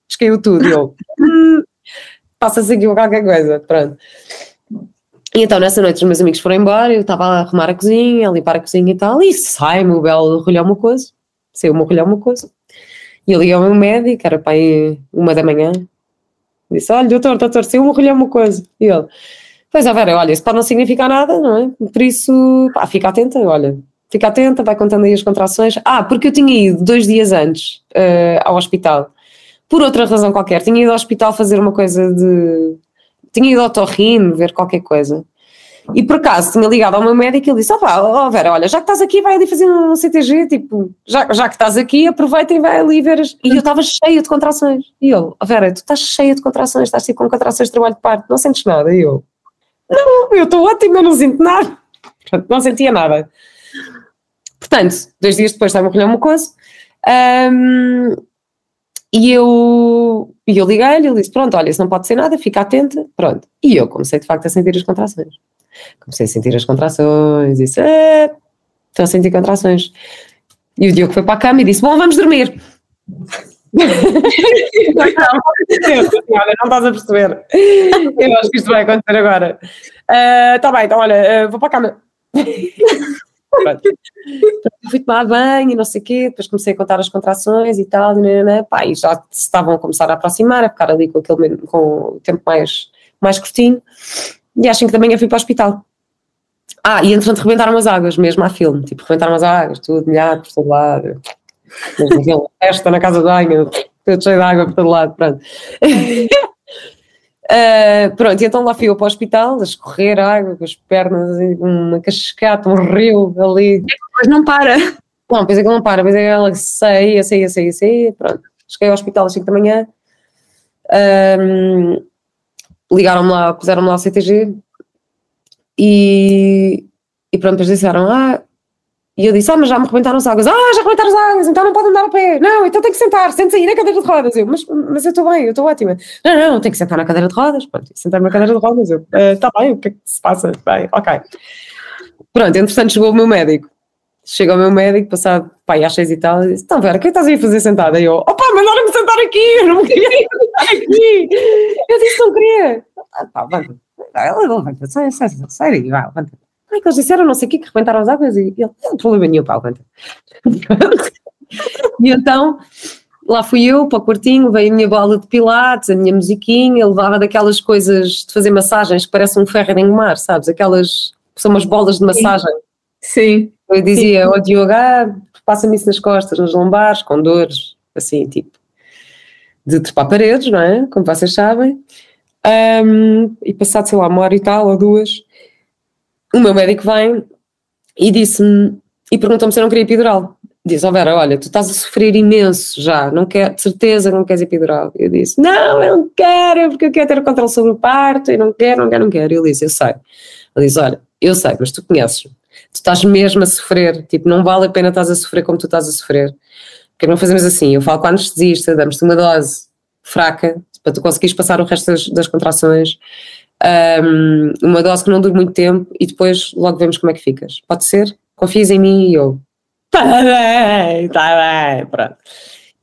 descaiu tudo, e eu, hum, passa-se aqui qualquer coisa, pronto. E então nessa noite os meus amigos foram embora, eu estava a arrumar a cozinha, a limpar a cozinha e tal, e sai-me o belo rolhão mucoso, saiu o meu rolhão mucoso. E eu liguei ao meu médico, era para aí uma da manhã, disse, olha doutor, doutor, saiu um rolhão mucoso. E ele, Pois é, Vera, olha, isso pode não significar nada, não é? Por isso, pá, fica atenta, olha, fica atenta, vai contando aí as contrações. Ah, porque eu tinha ido dois dias antes uh, ao hospital, por outra razão qualquer, tinha ido ao hospital fazer uma coisa de. Tinha ido ao torrino ver qualquer coisa. E por acaso tinha ligado ao meu médico e ele disse: Opá, oh, Vera, olha, já que estás aqui, vai ali fazer um CTG, tipo, já, já que estás aqui, aproveita e vai ali ver. As... E eu estava cheia de contrações. E eu, oh, Vera, tu estás cheia de contrações, estás tipo com contrações de trabalho de parto, não sentes nada? E eu, não, eu estou ótima, eu não sinto nada. Portanto, não sentia nada. Portanto, dois dias depois estava a colher uma coisa. Um, e eu, e eu liguei-lhe, ele disse: Pronto, olha, isso não pode ser nada, fica atenta. Pronto. E eu comecei de facto a sentir as contrações. Comecei a sentir as contrações, disse: é, Estou a sentir contrações. E o Diogo foi para a cama e disse: Bom, vamos dormir não, estás a perceber. Eu acho que isto vai acontecer agora. Está uh, bem, então olha, uh, vou para a cama. Fui tomar banho e não sei o quê, depois comecei a contar as contrações e tal, e, né, né, pá, e já estavam a começar a aproximar, a ficar ali com, aquele, com o tempo mais, mais curtinho, e acham que também eu fui para o hospital. Ah, e entretanto rebentaram as águas, mesmo à filme, tipo, rebentaram as águas, tudo molhado por todo lado. Aquela festa na casa de banho, tudo cheio de água por todo lado, pronto. Uh, pronto, e então lá fui eu para o hospital, a escorrer água com as pernas, uma cascata, um rio ali. Mas não para. Não, pensei que não para, pensei que ela saía, saía, saía, saía, pronto. Cheguei ao hospital às 5 da manhã, um, ligaram-me lá, puseram-me lá o CTG e, e pronto, depois disseram, ah, e eu disse, ah, mas já me rebentaram as águas. Ah, já rebentaram as águas, então não pode andar a pé. Não, então tem que sentar, sente-se aí na cadeira de rodas. Eu, mas, mas eu estou bem, eu estou ótima. Não, não, tem que sentar na cadeira de rodas. Pronto, sentar na cadeira de rodas. Eu, está uh, bem, o que é que se passa? Bem, ok. Pronto, entretanto chegou o meu médico. Chega o meu médico, passado, pai, às seis e tal, e disse, então Vera, o que é que estás aí a fazer sentada? E eu, opa, mandaram-me sentar aqui, eu não queria sentar aqui. Eu disse, não queria. Ah. Ela levanta, sai, sai, sai, sai, vai, levanta. Ai, que eles disseram não sei o quê, que rebentaram as águas e ele, não problema nenhum, pá, levanta. e então, lá fui eu para o quartinho, veio a minha bola de pilates, a minha musiquinha, levava daquelas coisas de fazer massagens que parecem um ferro de engomar, sabes? Aquelas, são umas bolas de massagem. Sim. Eu dizia ao oh, Diogo, ah, passa-me isso nas costas, nas lombares, com dores, assim, tipo, de trepar paredes, não é? Como vocês sabem. Um, e passado, sei lá, uma hora e tal, ou duas, o meu médico vem e disse-me, e perguntou-me se eu não queria epidural. Diz, oh Vera, olha, tu estás a sofrer imenso já, não quer, de certeza não queres epidural. Eu disse, não, eu não quero, porque eu quero ter o controle sobre o parto, eu não quero, não quero, não quero. Ele disse, eu sei. Ele disse, olha, eu sei, mas tu conheces Tu estás mesmo a sofrer, tipo, não vale a pena estás a sofrer como tu estás a sofrer. Porque não fazemos assim, eu falo com a anestesista, damos-te uma dose fraca, para tu conseguires passar o resto das, das contrações, um, uma dose que não dure muito tempo e depois logo vemos como é que ficas. Pode ser? Confias em mim e eu, tá bem, tá bem, pronto.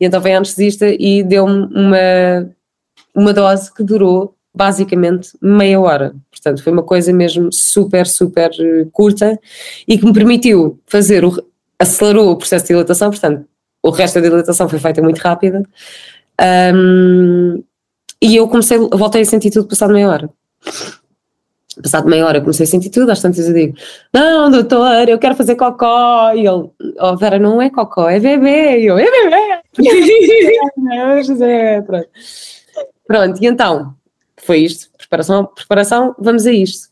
E então vem a anestesista e deu-me uma, uma dose que durou basicamente meia hora. Portanto, foi uma coisa mesmo super, super eh, curta e que me permitiu fazer o. acelerou o processo de dilatação, portanto, o resto da dilatação foi feita muito rápida. Um, e eu comecei, voltei a sentir tudo passado meia hora. Passado meia hora comecei a sentir tudo, às tantas eu digo, não doutor, eu quero fazer cocó, e ele, oh Vera, não é cocó, é bebê, e eu, é bebê, pronto. pronto, e então, foi isto, preparação, preparação, vamos a isto.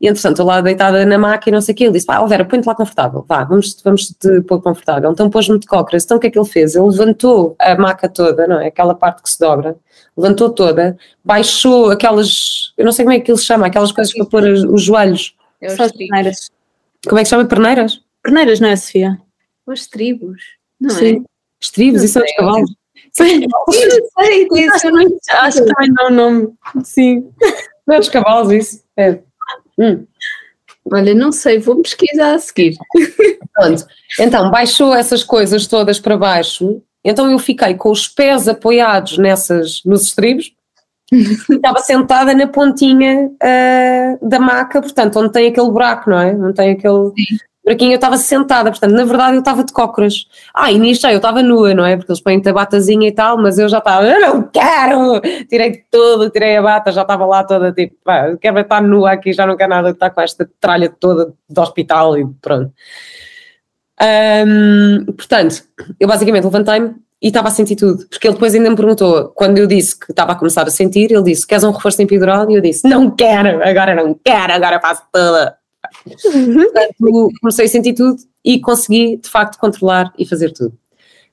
E entretanto, estou lá deitada na máquina, não sei o quê, ele disse, pá, oh Vera, põe-te lá confortável, vá, vamos, vamos te pôr confortável. Então pôs-me de cócoras, então o que é que ele fez? Ele levantou a maca toda, não é? Aquela parte que se dobra, levantou toda, baixou aquelas, eu não sei como é que ele se chama, aquelas coisas para pôr os, os joelhos. É São as perneiras. Como é que se chama? Perneiras? Perneiras, não é, Sofia? Os tribos, não Sim. é? Estribos, isso são os cavalos. Sim, Eu não sei, eu não acho que também não é o nome. Sim. Não é dos cavalos, isso. É. Hum. Olha, não sei, vou pesquisar a seguir. Pronto. Então, baixou essas coisas todas para baixo. Então eu fiquei com os pés apoiados nessas, nos estribos. Estava sentada na pontinha ah, da maca, portanto, onde tem aquele buraco, não é? Não tem aquele buraquinho. Eu estava sentada, portanto, na verdade eu estava de cócoras. Ah, e nisto já eu estava nua, não é? Porque eles põem a batazinha e tal, mas eu já estava, eu não quero! Tirei tudo, tirei a bata, já estava lá toda tipo, pá, quero estar nua aqui, já não quero nada estar com esta tralha toda do hospital e pronto. Ahm, portanto, eu basicamente levantei-me e estava a sentir tudo, porque ele depois ainda me perguntou, quando eu disse que estava a começar a sentir, ele disse, queres um reforço epidural? E eu disse, não quero, agora não quero, agora faço toda. Portanto, comecei a sentir tudo e consegui, de facto, controlar e fazer tudo.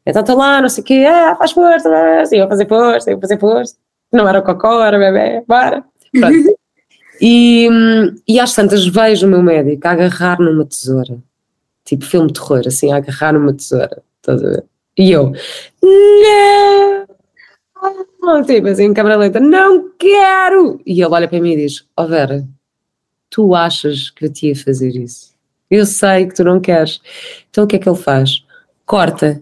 Então estou lá, não sei o quê, ah, faz força, assim, eu vou fazer força, eu vou fazer força. Não era cocó, era bebê, bora. Pronto. E, hum, e às tantas vejo o meu médico a agarrar numa tesoura, tipo filme de terror, assim, a agarrar numa tesoura, estás a ver? E eu, não! Tipo assim, em câmera lenta, não quero! E ele olha para mim e diz: Ó oh Vera, tu achas que eu te ia fazer isso? Eu sei que tu não queres. Então o que é que ele faz? Corta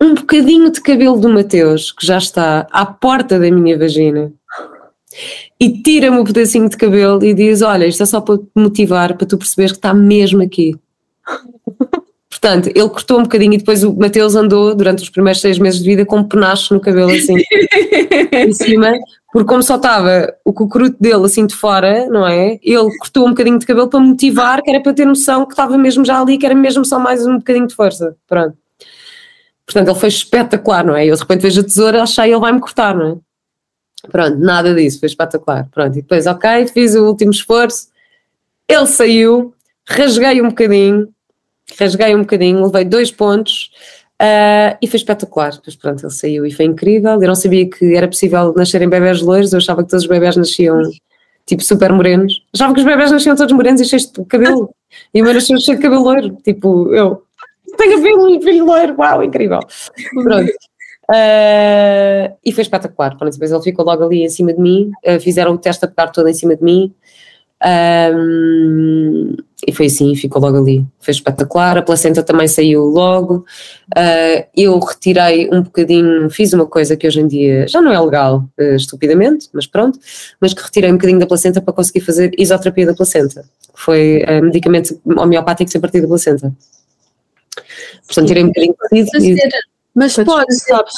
um bocadinho de cabelo do Mateus, que já está à porta da minha vagina, e tira-me o pedacinho de cabelo e diz: Olha, isto é só para te motivar, para tu perceberes que está mesmo aqui. Portanto, ele cortou um bocadinho e depois o Mateus andou durante os primeiros seis meses de vida com um penacho no cabelo assim em cima, porque como só estava o cucuruto dele assim de fora, não é? Ele cortou um bocadinho de cabelo para motivar, que era para ter noção que estava mesmo já ali, que era mesmo só mais um bocadinho de força. Pronto. Portanto, ele foi espetacular, não é? Eu de repente vejo a tesoura, achei ele vai-me cortar, não é? Pronto, nada disso, foi espetacular. Pronto, e depois, ok, fiz o último esforço, ele saiu, rasguei um bocadinho, rasguei um bocadinho, levei dois pontos ah, e foi espetacular. Depois, pronto, ele saiu e foi incrível. Eu não sabia que era possível nascerem bebés loiros, eu achava que todos os bebés nasciam tipo super morenos. Achava que os bebés nasciam todos morenos e cheios de cabelo. E o meu nasceu cheio de cabelo loiro, tipo eu. Tenho um filho loiro, uau, incrível. Pronto. Ah, e foi espetacular. Pronto, depois ele ficou logo ali em cima de mim, ah, fizeram o teste a pegar todo em cima de mim. Ahm, e foi assim, ficou logo ali. Foi espetacular. A placenta também saiu logo. Ah, eu retirei um bocadinho, fiz uma coisa que hoje em dia já não é legal, ah, estupidamente, mas pronto, mas que retirei um bocadinho da placenta para conseguir fazer isoterapia da placenta. Foi ah, medicamentos homeopáticos a partir da placenta. Portanto, tirei um bocadinho de e- Mas pode, sabes?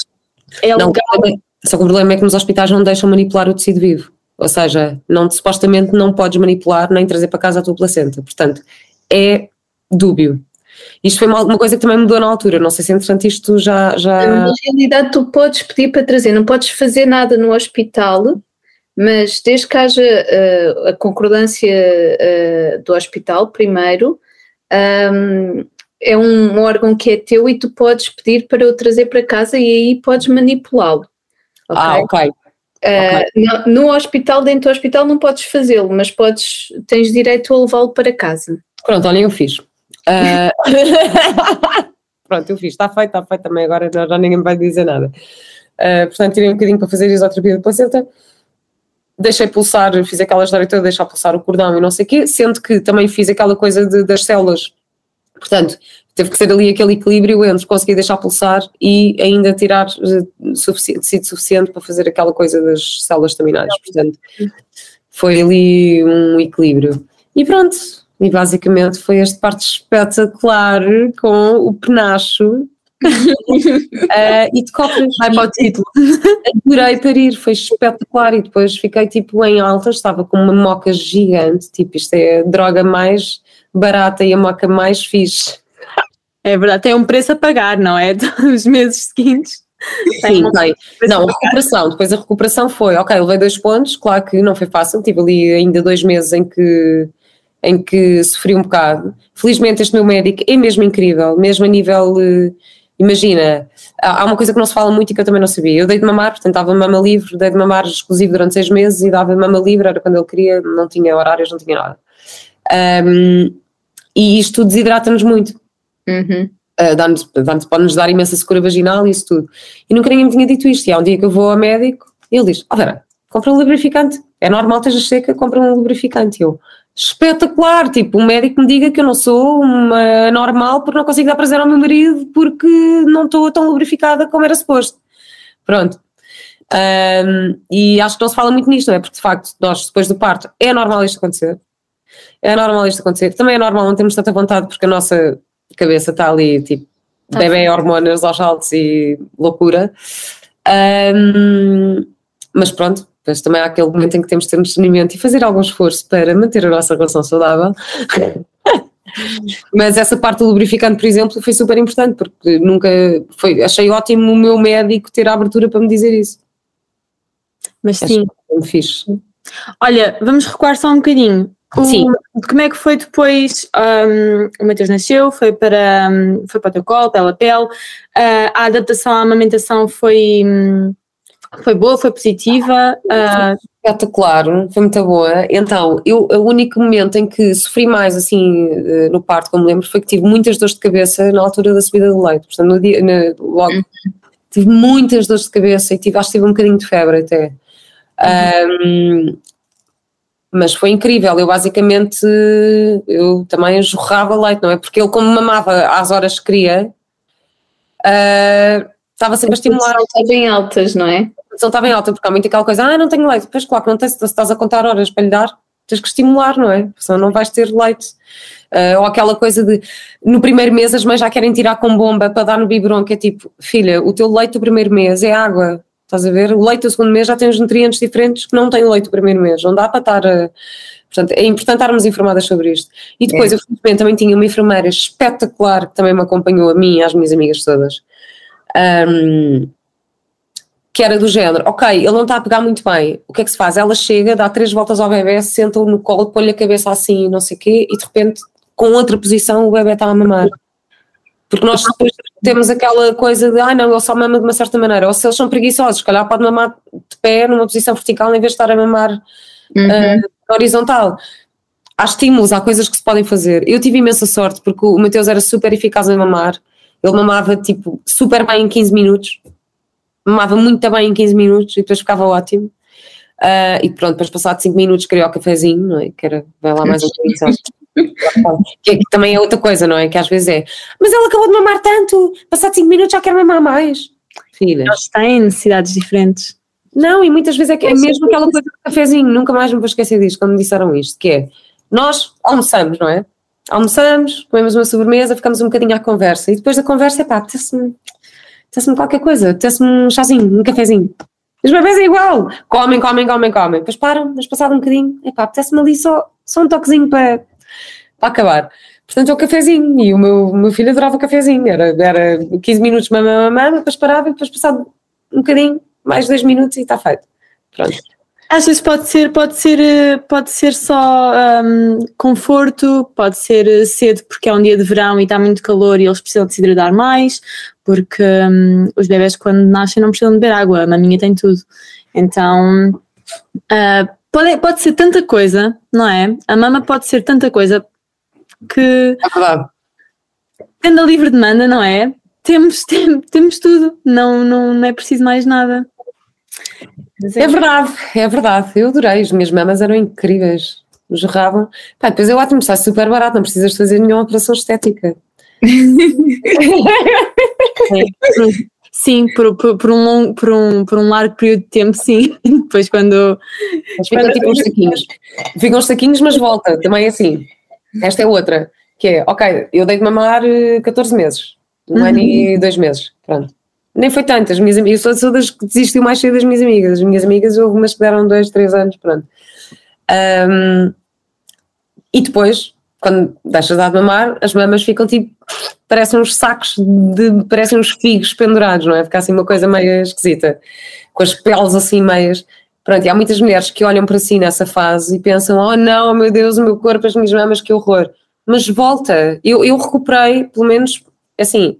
É não, legal. só que o problema é que nos hospitais não deixam manipular o tecido vivo. Ou seja, não, supostamente não podes manipular nem trazer para casa a tua placenta. Portanto, é dúbio. Isto foi uma, uma coisa que também mudou na altura. Não sei se entretanto isto já. já... Na realidade, tu podes pedir para trazer, não podes fazer nada no hospital, mas desde que haja eh, a concordância eh, do hospital, primeiro, ahm, é um órgão que é teu e tu podes pedir para o trazer para casa e aí podes manipulá-lo. ok? Ah, ok. Ah, no, no hospital, dentro do hospital, não podes fazê-lo, mas podes, tens direito a levá-lo para casa. Pronto, olha, eu fiz. Uh, pronto, eu fiz, está feito, está feito também, agora já, já ninguém me vai dizer nada. Uh, portanto, tirei um bocadinho para fazer isoterapia de placenta, deixei pulsar, fiz aquela história toda, deixar pulsar o cordão e não sei o quê, sendo que também fiz aquela coisa de, das células. Portanto, teve que ser ali aquele equilíbrio entre conseguir deixar pulsar e ainda tirar uh, suficiente, tecido suficiente para fazer aquela coisa das células terminais. Portanto, foi ali um equilíbrio. E pronto, e basicamente foi esta parte espetacular com o penacho. uh, e de cópias. Vai para o título. Adorei parir, foi espetacular. E depois fiquei tipo em alta, estava com uma moca gigante. Tipo, isto é a droga mais barata e a moca mais fixe. É verdade, tem um preço a pagar, não é? Os meses seguintes. Sim, tem. Não, a recuperação, depois a recuperação foi, ok, levei dois pontos, claro que não foi fácil, tive ali ainda dois meses em que em que sofri um bocado. Felizmente este meu médico é mesmo incrível, mesmo a nível, uh, imagina, há, há, uma coisa que não se fala muito e que eu também não sabia, eu dei de mamar, portanto dava mama livre, dei de mamar exclusivo durante seis meses e dava mama livre, era quando ele queria, não tinha horários, não tinha nada. Um, e isto desidrata-nos muito. Uhum. Uh, dá pode-nos dar imensa secura vaginal e isso tudo. E nunca ninguém me tinha dito isto. E há um dia que eu vou ao médico e ele diz: Vera, compra um lubrificante. É normal, esteja seca, compra um lubrificante. E eu, espetacular, tipo, um médico me diga que eu não sou uma normal porque não consigo dar prazer ao meu marido porque não estou tão lubrificada como era suposto. Pronto. Um, e acho que não se fala muito nisto, não é? Porque de facto, nós depois do parto, é normal isto acontecer. É normal isto acontecer. Também é normal não termos tanta vontade porque a nossa cabeça está ali, tipo, tá bebê hormonas aos saltos e loucura. Um, mas pronto, depois também há aquele momento em que temos de ter um discernimento e fazer algum esforço para manter a nossa relação saudável. Mas essa parte do lubrificante, por exemplo, foi super importante, porque nunca foi, achei ótimo o meu médico ter a abertura para me dizer isso. Mas sim. Muito fixe. Olha, vamos recuar só um bocadinho. O, Sim. Como é que foi depois? Um, o Matheus nasceu, foi para, um, foi para o teu colo, pela pele. Uh, a adaptação à amamentação foi, um, foi boa, foi positiva. Uh... Espetacular, foi muito boa. Então, eu, o único momento em que sofri mais assim eh, no parto, como lembro, foi que tive muitas dores de cabeça na altura da subida do leite. Portanto, no dia, logo uhum. tive muitas dores de cabeça e tive, acho que tive um bocadinho de febre até. Um, mas foi incrível, eu basicamente eu também jorrava leite, não é? Porque ele como mamava às horas que queria uh, estava sempre a estimular. Está bem altas, não é? não está bem alta, porque há muito aquela coisa, ah, não tenho leite. Pois claro que não tens, se estás a contar horas para lhe dar, tens que estimular, não é? Senão não vais ter leite. Uh, ou aquela coisa de, no primeiro mês as mães já querem tirar com bomba para dar no biberon, que é tipo, filha, o teu leite do primeiro mês é água, estás a ver? O leite do segundo mês já tem os nutrientes diferentes que não tem o leite do primeiro mês, não dá para estar a... Portanto, é importante estarmos informadas sobre isto. E depois, é. eu felizmente também tinha uma enfermeira espetacular que também me acompanhou a mim e às minhas amigas todas. Um, que era do género, ok, ele não está a pegar muito bem, o que é que se faz? Ela chega, dá três voltas ao bebê, senta-o no colo, põe-lhe a cabeça assim, não sei o quê, e de repente, com outra posição, o bebê está a mamar. Porque nós depois temos aquela coisa de, ah não, ele só mama de uma certa maneira, ou se eles são preguiçosos, se calhar pode mamar de pé, numa posição vertical, em vez de estar a mamar uhum. uh, horizontal. Há estímulos, há coisas que se podem fazer. Eu tive imensa sorte, porque o Mateus era super eficaz em mamar, ele mamava tipo super bem em 15 minutos, mamava muito bem em 15 minutos e depois ficava ótimo. Uh, e pronto, depois passado 5 minutos queria o cafezinho, não é? Que era, vai lá mais um bocadinho que, que, também é outra coisa, não é? Que às vezes é, mas ela acabou de mamar tanto, passado 5 minutos já quer mamar mais. Filhas. Eles têm necessidades diferentes. Não, e muitas vezes é, que é mesmo aquela coisa do cafezinho, nunca mais me vou esquecer disto, quando me disseram isto, que é, nós almoçamos, não é? Almoçamos, comemos uma sobremesa, ficamos um bocadinho à conversa, e depois da conversa, é pá, apetece-me apetece-me qualquer coisa, apetece-me um chazinho, um cafezinho. Os bebês é igual, comem, comem, comem, comem, depois param, mas passado um bocadinho, é pá, apetece-me ali só, só um toquezinho para, para acabar. Portanto, é o cafezinho, e o meu, meu filho adorava o cafezinho, era, era 15 minutos mama, mama, depois parava e depois passado um bocadinho, mais 2 minutos e está feito. Pronto. Às vezes pode ser, pode ser, eh, pode ser só um, conforto, pode ser eh, cedo porque é um dia de verão e está muito calor e eles precisam de se hidratar mais, porque um, os bebés quando nascem não precisam de beber água, a maminha tem tudo. Então uh, pode, pode ser tanta coisa, não é? A mama pode ser tanta coisa que. É verdade. tendo a livre demanda, não é? Temos, tem, temos tudo, não, não, não é preciso mais nada. É, é verdade, é verdade. Eu adorei, as minhas mamas eram incríveis, jorravam. Pá, depois é ótimo, está super barato, não precisas fazer nenhuma operação estética. Sim, por, por, por, um long, por, um, por um largo período de tempo, sim. Depois quando. Mas ficam tipo uns saquinhos. Ficam uns saquinhos, mas volta, também é assim. Esta é outra, que é, ok, eu dei de mamar 14 eh, meses, um uhum. ano e dois meses, pronto. Nem foi tanto, as minhas amigas, eu sou das que desistiu mais cedo das minhas amigas. As minhas amigas, houve umas que deram dois, três anos, pronto. Um, e depois, quando deixas de mamar, as mamas ficam tipo, parecem uns sacos de, parecem uns figos pendurados, não é? Fica assim uma coisa meio esquisita, com as peles assim meias. Pronto, e há muitas mulheres que olham para si nessa fase e pensam, oh não, meu Deus, o meu corpo, as minhas mamas, que horror. Mas volta, eu, eu recuperei, pelo menos, assim,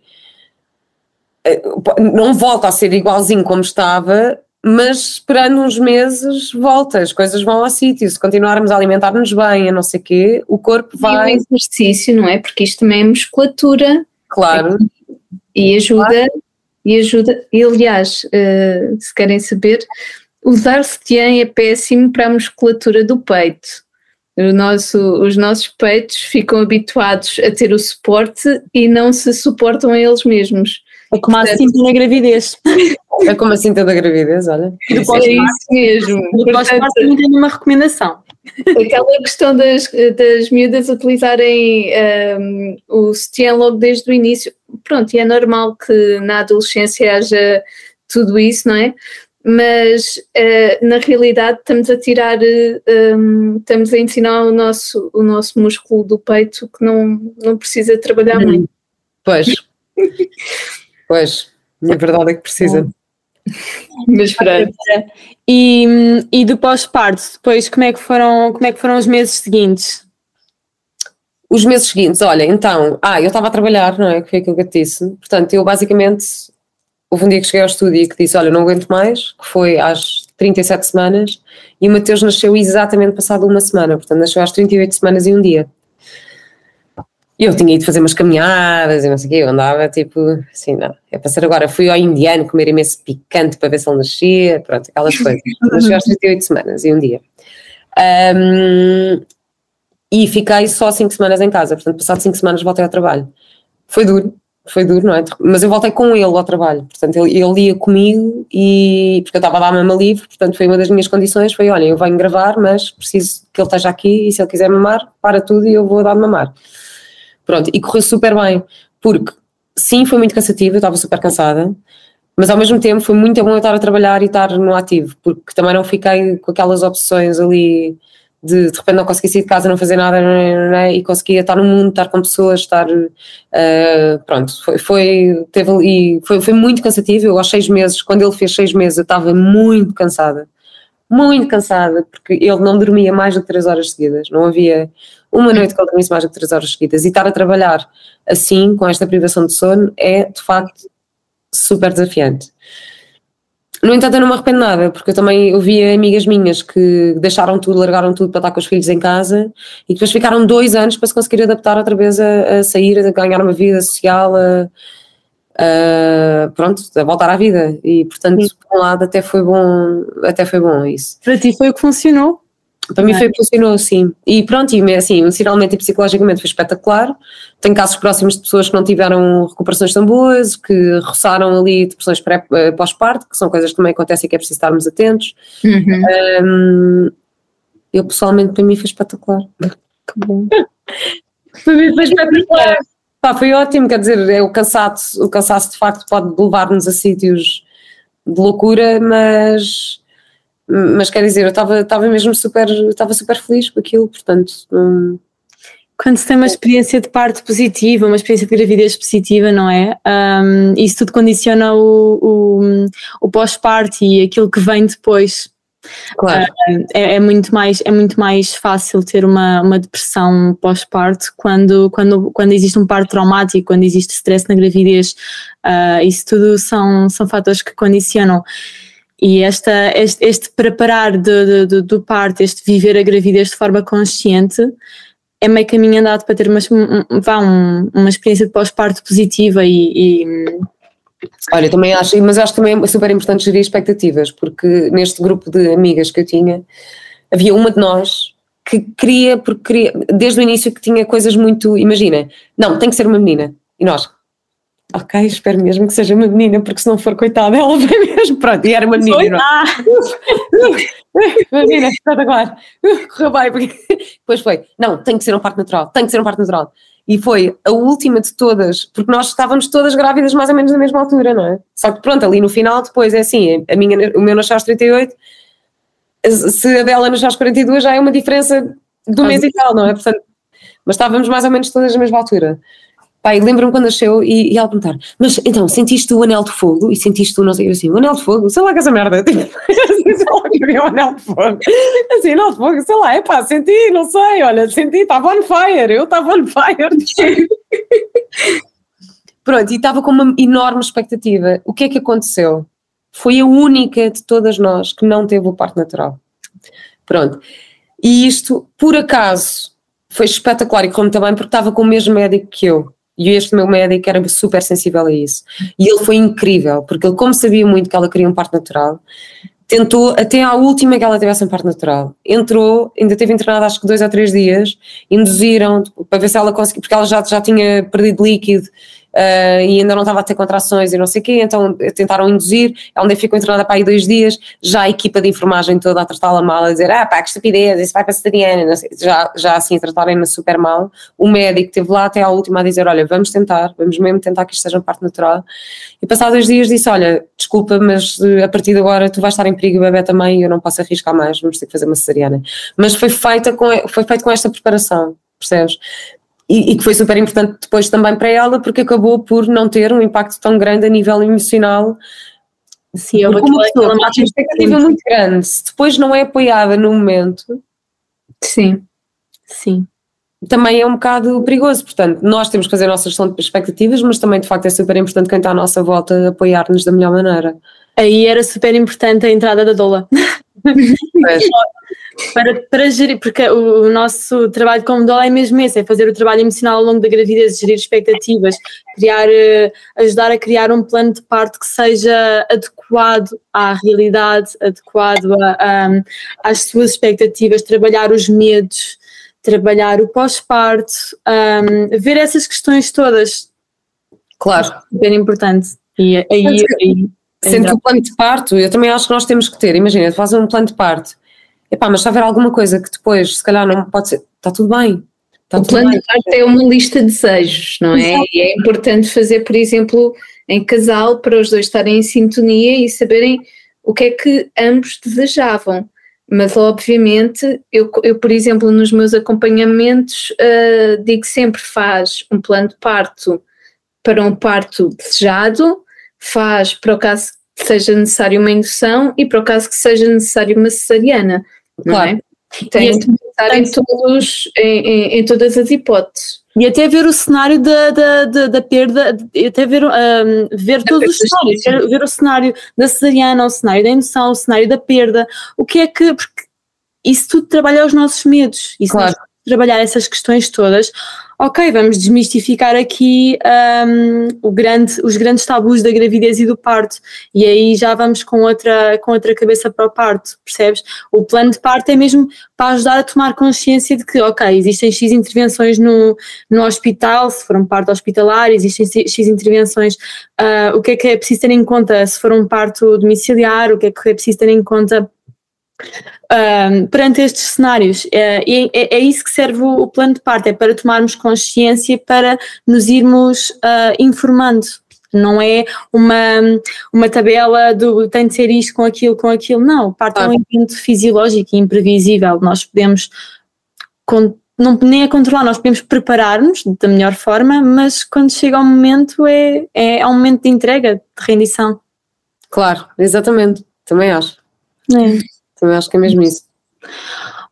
eh, não volta a ser igualzinho como estava, mas esperando uns meses volta, as coisas vão ao sítio, se continuarmos a alimentar-nos bem, a não sei quê, o corpo vai... E o exercício, não é? Porque isto também é musculatura. Claro. E ajuda, claro. e ajuda, e aliás, uh, se querem saber, usar sutiã é péssimo para a musculatura do peito. O nosso, os nossos peitos ficam habituados a ter o suporte e não se suportam a eles mesmos. É como a cinta na gravidez. É como a cinta da gravidez, olha. é isso mesmo. Do pós-parto também tenho uma recomendação. Aquela questão das, das miúdas utilizarem um, o sutiã logo desde o início. Pronto, e é normal que na adolescência haja tudo isso, não é? Mas uh, na realidade estamos a tirar, uh, um, estamos a ensinar o nosso, o nosso músculo do peito que não, não precisa trabalhar hum. muito. Pois. Pois, a verdade é que precisa. Mas pronto. E, e do pós-parto, depois como é, que foram, como é que foram os meses seguintes? Os meses seguintes, olha, então, ah, eu estava a trabalhar, não é? Que foi aquilo que eu te disse. Portanto, eu basicamente, houve um dia que cheguei ao estúdio e que disse, olha, não aguento mais, que foi às 37 semanas, e o Mateus nasceu exatamente passado uma semana, portanto, nasceu às 38 semanas e um dia. E eu tinha ido fazer umas caminhadas e não sei o quê, eu andava tipo, assim, não, é para ser agora. Fui ao indiano comer imenso picante para ver se ele nascia, pronto, aquelas coisas. Nasceu às 38 semanas e um dia. Um, e fiquei só 5 semanas em casa, portanto, passado 5 semanas voltei ao trabalho. Foi duro, foi duro, não é? Mas eu voltei com ele ao trabalho, portanto, ele, ele ia comigo e, porque eu estava a dar mama livre, portanto, foi uma das minhas condições, foi, olha, eu venho gravar, mas preciso que ele esteja aqui e se ele quiser mamar, para tudo e eu vou dar de mamar. Pronto, e correu super bem, porque sim, foi muito cansativo, eu estava super cansada, mas ao mesmo tempo foi muito bom eu estar a trabalhar e estar no ativo, porque também não fiquei com aquelas opções ali de de repente não conseguir sair de casa, não fazer nada é? e conseguia estar no mundo, estar com pessoas, estar uh, pronto, foi, foi, teve ali, foi, foi muito cansativo, eu aos seis meses, quando ele fez seis meses eu estava muito cansada, muito cansada, porque ele não dormia mais de três horas seguidas, não havia uma noite que ele dormisse mais de três horas seguidas e estar a trabalhar assim, com esta privação de sono, é de facto super desafiante. No entanto, eu não me arrependo nada, porque eu também ouvi amigas minhas que deixaram tudo, largaram tudo para estar com os filhos em casa e depois ficaram dois anos para se conseguir adaptar outra vez a, a sair, a ganhar uma vida social, a, a, pronto, a voltar à vida. E portanto, Sim. por um lado, até foi bom, até foi bom isso. Para ti foi o que funcionou? Para mim foi, funcionou assim. E pronto, e assim, emocionalmente e psicologicamente foi espetacular. Tenho casos próximos de pessoas que não tiveram recuperações tão boas, que roçaram ali depressões eh, pós-parto, que são coisas que também acontecem e que é preciso estarmos atentos. Uhum. Um, eu pessoalmente, para mim foi espetacular. Que bom. para mim foi espetacular. Pá, foi ótimo, quer dizer, é o cansaço, o cansaço de facto pode levar-nos a sítios de loucura, mas mas quer dizer, eu estava mesmo super, estava super feliz com aquilo, portanto. Hum, quando se tem uma experiência de parto positiva, uma experiência de gravidez positiva, não é? Um, isso tudo condiciona o, o, o pós-parto e aquilo que vem depois. Claro. Uh, é, é, muito mais, é muito mais fácil ter uma, uma depressão pós-parto quando, quando, quando existe um parto traumático, quando existe stress na gravidez. Uh, isso tudo são, são fatores que condicionam. E esta, este, este preparar do, do, do parto, este viver a gravidez de forma consciente, é meio caminho andado para ter uma, vá, um, uma experiência de pós-parto positiva e, e Olha, também acho, mas acho também é super importante gerir expectativas, porque neste grupo de amigas que eu tinha, havia uma de nós que queria, porque queria, desde o início que tinha coisas muito, imagina, não, tem que ser uma menina, e nós, ok, espero mesmo que seja uma menina, porque se não for coitada, ela vai mesmo, pronto, e era uma menina. Ah. menina, espetacular, correu bem, porque depois foi, não, tem que ser um parto natural, tem que ser um parto natural. E foi a última de todas, porque nós estávamos todas grávidas mais ou menos na mesma altura, não é? Só que pronto, ali no final, depois é assim, a minha, o meu nasceu aos 38, se a dela nasceu aos 42 já é uma diferença do mês e tal, não é? Portanto, mas estávamos mais ou menos todas na mesma altura. Pai, lembro-me quando nasceu e, e ela perguntar, mas então, sentiste o anel de fogo? E sentiste o não sei, assim, o anel de fogo? Sei lá que essa merda, tipo, sei lá que o anel de fogo. Assim, anel de fogo, sei lá, é pá, senti, não sei, olha, senti, estava on fire, eu estava on fire. Pronto, e estava com uma enorme expectativa. O que é que aconteceu? Foi a única de todas nós que não teve o parto natural. Pronto. E isto, por acaso, foi espetacular e como também porque estava com o mesmo médico que eu. E este meu médico era super sensível a isso. E ele foi incrível, porque ele, como sabia muito que ela queria um parto natural, tentou até à última que ela tivesse um parto natural. Entrou, ainda teve internada acho que dois ou três dias, induziram para ver se ela conseguia, porque ela já, já tinha perdido líquido uh, e ainda não estava a ter contrações e não sei o quê, então tentaram induzir, ainda ficou internada para aí dois dias, já a equipa de enfermagem toda a tratá-la mal, a dizer, ah pá, que estupidez, isso vai para a cesariana, já, já assim a tratarem-na super mal, o médico esteve lá até à última a dizer, olha, vamos tentar, vamos mesmo tentar que isto seja um parto natural, e passados dois dias disse, olha, desculpa, mas eh, a partir de agora tu vais estar em perigo, o bebê também, eu não posso arriscar mais, vamos ter que fazer uma cesariana. Mas foi feita com, foi feito com esta preparação, percebes? E, e, que foi super importante depois também para ela, porque acabou por não ter um impacto tão grande a nível emocional. Sim, eu como pessoa, uma expectativa muito grande, se depois não é apoiada no momento. Sim, sim. Também é um bocado perigoso, portanto, nós temos que fazer a nossa gestão de expectativas, mas também de facto é super importante quem está à nossa volta apoiar-nos da melhor maneira. Aí era super importante a entrada da Dola. para, para gerir, porque o, nosso trabalho como doula é mesmo esse, é fazer o trabalho emocional ao longo da gravidez, gerir expectativas, criar, uh, ajudar a criar um plano de parto que seja adequado à realidade, adequado a, um, às suas expectativas, trabalhar os medos, trabalhar o pós-parto, um, ver essas questões todas. Claro. É bem importante. E aí, aí, aí Sendo o plano de parto, eu também acho que nós temos que ter, imagina, faz um plano de parto epá, mas se houver alguma coisa que depois, se calhar não pode ser, está tudo bem. Está o tudo plano bem. de parto é uma lista de desejos, não é? Exato. E é importante fazer, por exemplo, em casal, para os dois estarem em sintonia e saberem o que é que ambos desejavam. Mas, obviamente, eu, eu por exemplo, nos meus acompanhamentos, uh, digo sempre: faz um plano de parto para um parto desejado, faz para o caso que seja necessário uma indução e para o caso que seja necessário uma cesariana. Claro. É? Tem de pensar em, todos, em, em, em, todas as hipóteses. E até ver o cenário da, da, da, da perda, até ver, um, ver todos os cenários, ver, ver, o cenário da cesariana, o cenário da indução, o cenário da perda, o que é que. Porque isso tudo trabalha os nossos medos. Isso claro. trabalhar essas questões todas, ok, vamos desmistificar aqui um, grande, os grandes tabus da gravidez e do parto, e aí já vamos com outra, com outra cabeça para o parto, percebes? O plano de parto é mesmo para ajudar a tomar consciência de que, ok, existem X intervenções no, no hospital, se for um parto hospitalar, existem X intervenções, uh, o que é que é preciso ter em conta? Se for um parto domiciliar, o que é que é preciso ter em conta um, perante estes cenários. É, é, é, isso que serve o, plano de parto, é para tomarmos consciência, para nos irmos uh, informando. Não é uma, uma tabela do tem de ser isto com aquilo, com aquilo. Não, o parto é um evento fisiológico e imprevisível. Nós podemos, não nem a controlar, nós podemos preparar-nos da melhor forma, mas quando chega o momento é, é, é um momento de entrega, de rendição. Claro, exatamente, também acho. É. Também acho que é mesmo isso.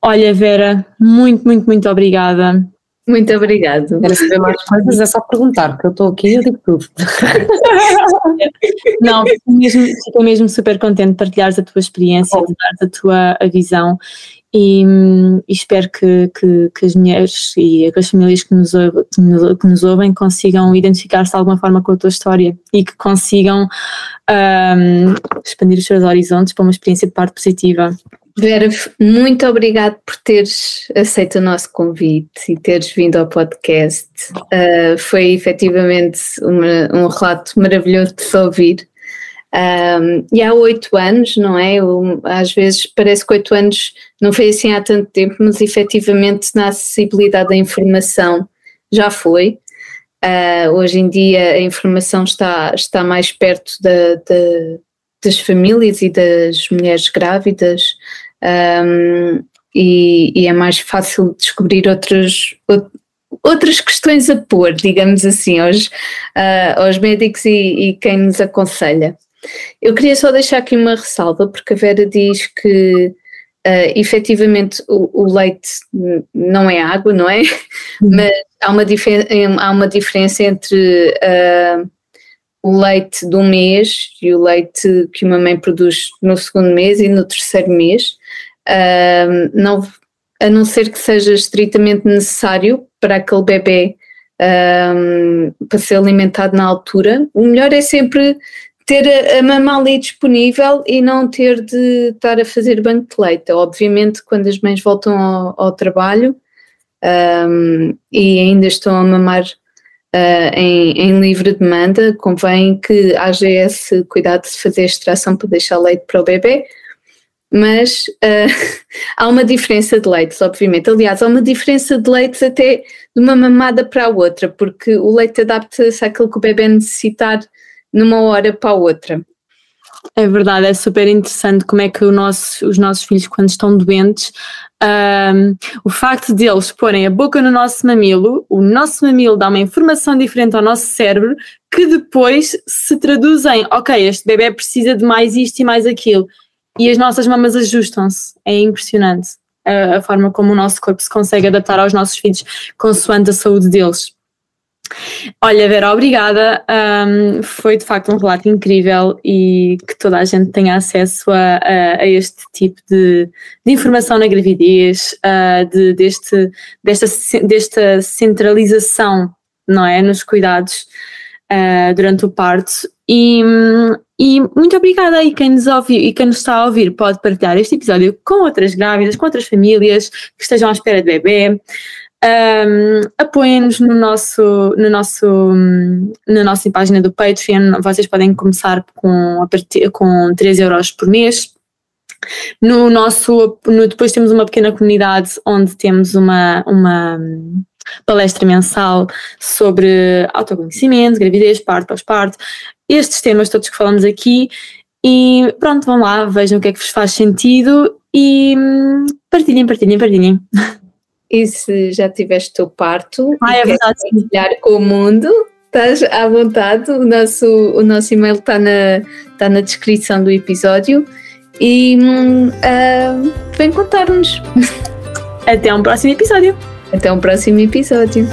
Olha, Vera, muito, muito, muito obrigada. Muito obrigada. Quero saber mais coisas, é só perguntar, porque eu estou aqui e eu digo tudo. Não, fico mesmo, fico mesmo super contente de partilhares a tua experiência, de dares a tua a visão e, e espero que, que, que, as mulheres e as famílias que nos, que nos ouvem consigam identificar-se de alguma forma com a tua história e que consigam um, expandir os seus horizontes para uma experiência de parte positiva. Vera, muito obrigado por teres aceito o nosso convite e teres vindo ao podcast. Uh, foi efetivamente uma, um relato maravilhoso de se ouvir. Um, e há oito anos, não é? às vezes parece que oito anos não foi assim há tanto tempo, mas efetivamente na acessibilidade da informação já foi. Uh, hoje em dia a informação está, está mais perto da, da, das famílias e das mulheres grávidas um, e, e, é mais fácil descobrir outras, outras questões a pôr, digamos assim, aos, uh, aos médicos e, e quem nos aconselha. Eu queria só deixar aqui uma ressalva, porque a Vera diz que uh, efetivamente o, o, leite não é água, não é? Uhum. Mas há uma, há uma diferença entre uh, o leite do mês e o leite que uma mãe produz no segundo mês e no terceiro mês. Uh, não, a não ser que seja estritamente necessário para aquele bebê um, para ser alimentado na altura, o melhor é sempre ter a, mama ali disponível e não ter de estar a fazer banco de leite. Obviamente, quando as mães voltam ao, ao trabalho um, e ainda estão a mamar uh, em, em, livre demanda, convém que haja esse cuidado de fazer extração para deixar leite para o bebê. Mas uh, há uma diferença de leites, obviamente. Aliás, há uma diferença de leites até de uma mamada para a outra, porque o leite adapta-se àquilo que o bebê necessitar numa hora para outra. É verdade, é super interessante como é que nosso, os nossos filhos, quando estão doentes, um, o facto de eles porem a boca no nosso mamilo, o nosso mamilo dá uma informação diferente ao nosso cérebro que depois se traduz em: ok, este bebê precisa de mais isto e mais aquilo. E as nossas mamas ajustam-se. É impressionante a, a forma como o nosso corpo se consegue adaptar aos nossos filhos consoante a saúde deles. Olha, Vera, obrigada. Um, foi de facto um relato incrível e que toda a gente tenha acesso a, a, a este tipo de, de, informação na gravidez, uh, de, deste, desta, desta centralização não é, nos cuidados uh, durante o parto. E, e muito obrigada e quem nos ouve e quem nos está a ouvir pode partilhar este episódio com outras grávidas, com outras famílias que estejam à espera de bebê. Um, Apoiem-nos no nosso, no nosso, na nossa página do Patreon. Vocês podem começar com, a partir, com 3 euros por mês. No nosso, no, depois temos uma pequena comunidade onde temos uma, uma palestra mensal sobre autoconhecimento, gravidez, parto, pós-parto, estes temas todos que falamos aqui. E pronto, vão lá, vejam o que é que vos faz sentido e hum, partilhem, partilhem, partilhem. E se já tiveste o parto ah, é verdade, partilhar com o mundo, estás à vontade. O nosso, o nosso e-mail está na, está na descrição do episódio. E uh, vem contar-nos. Até um próximo episódio. Até um próximo episódio.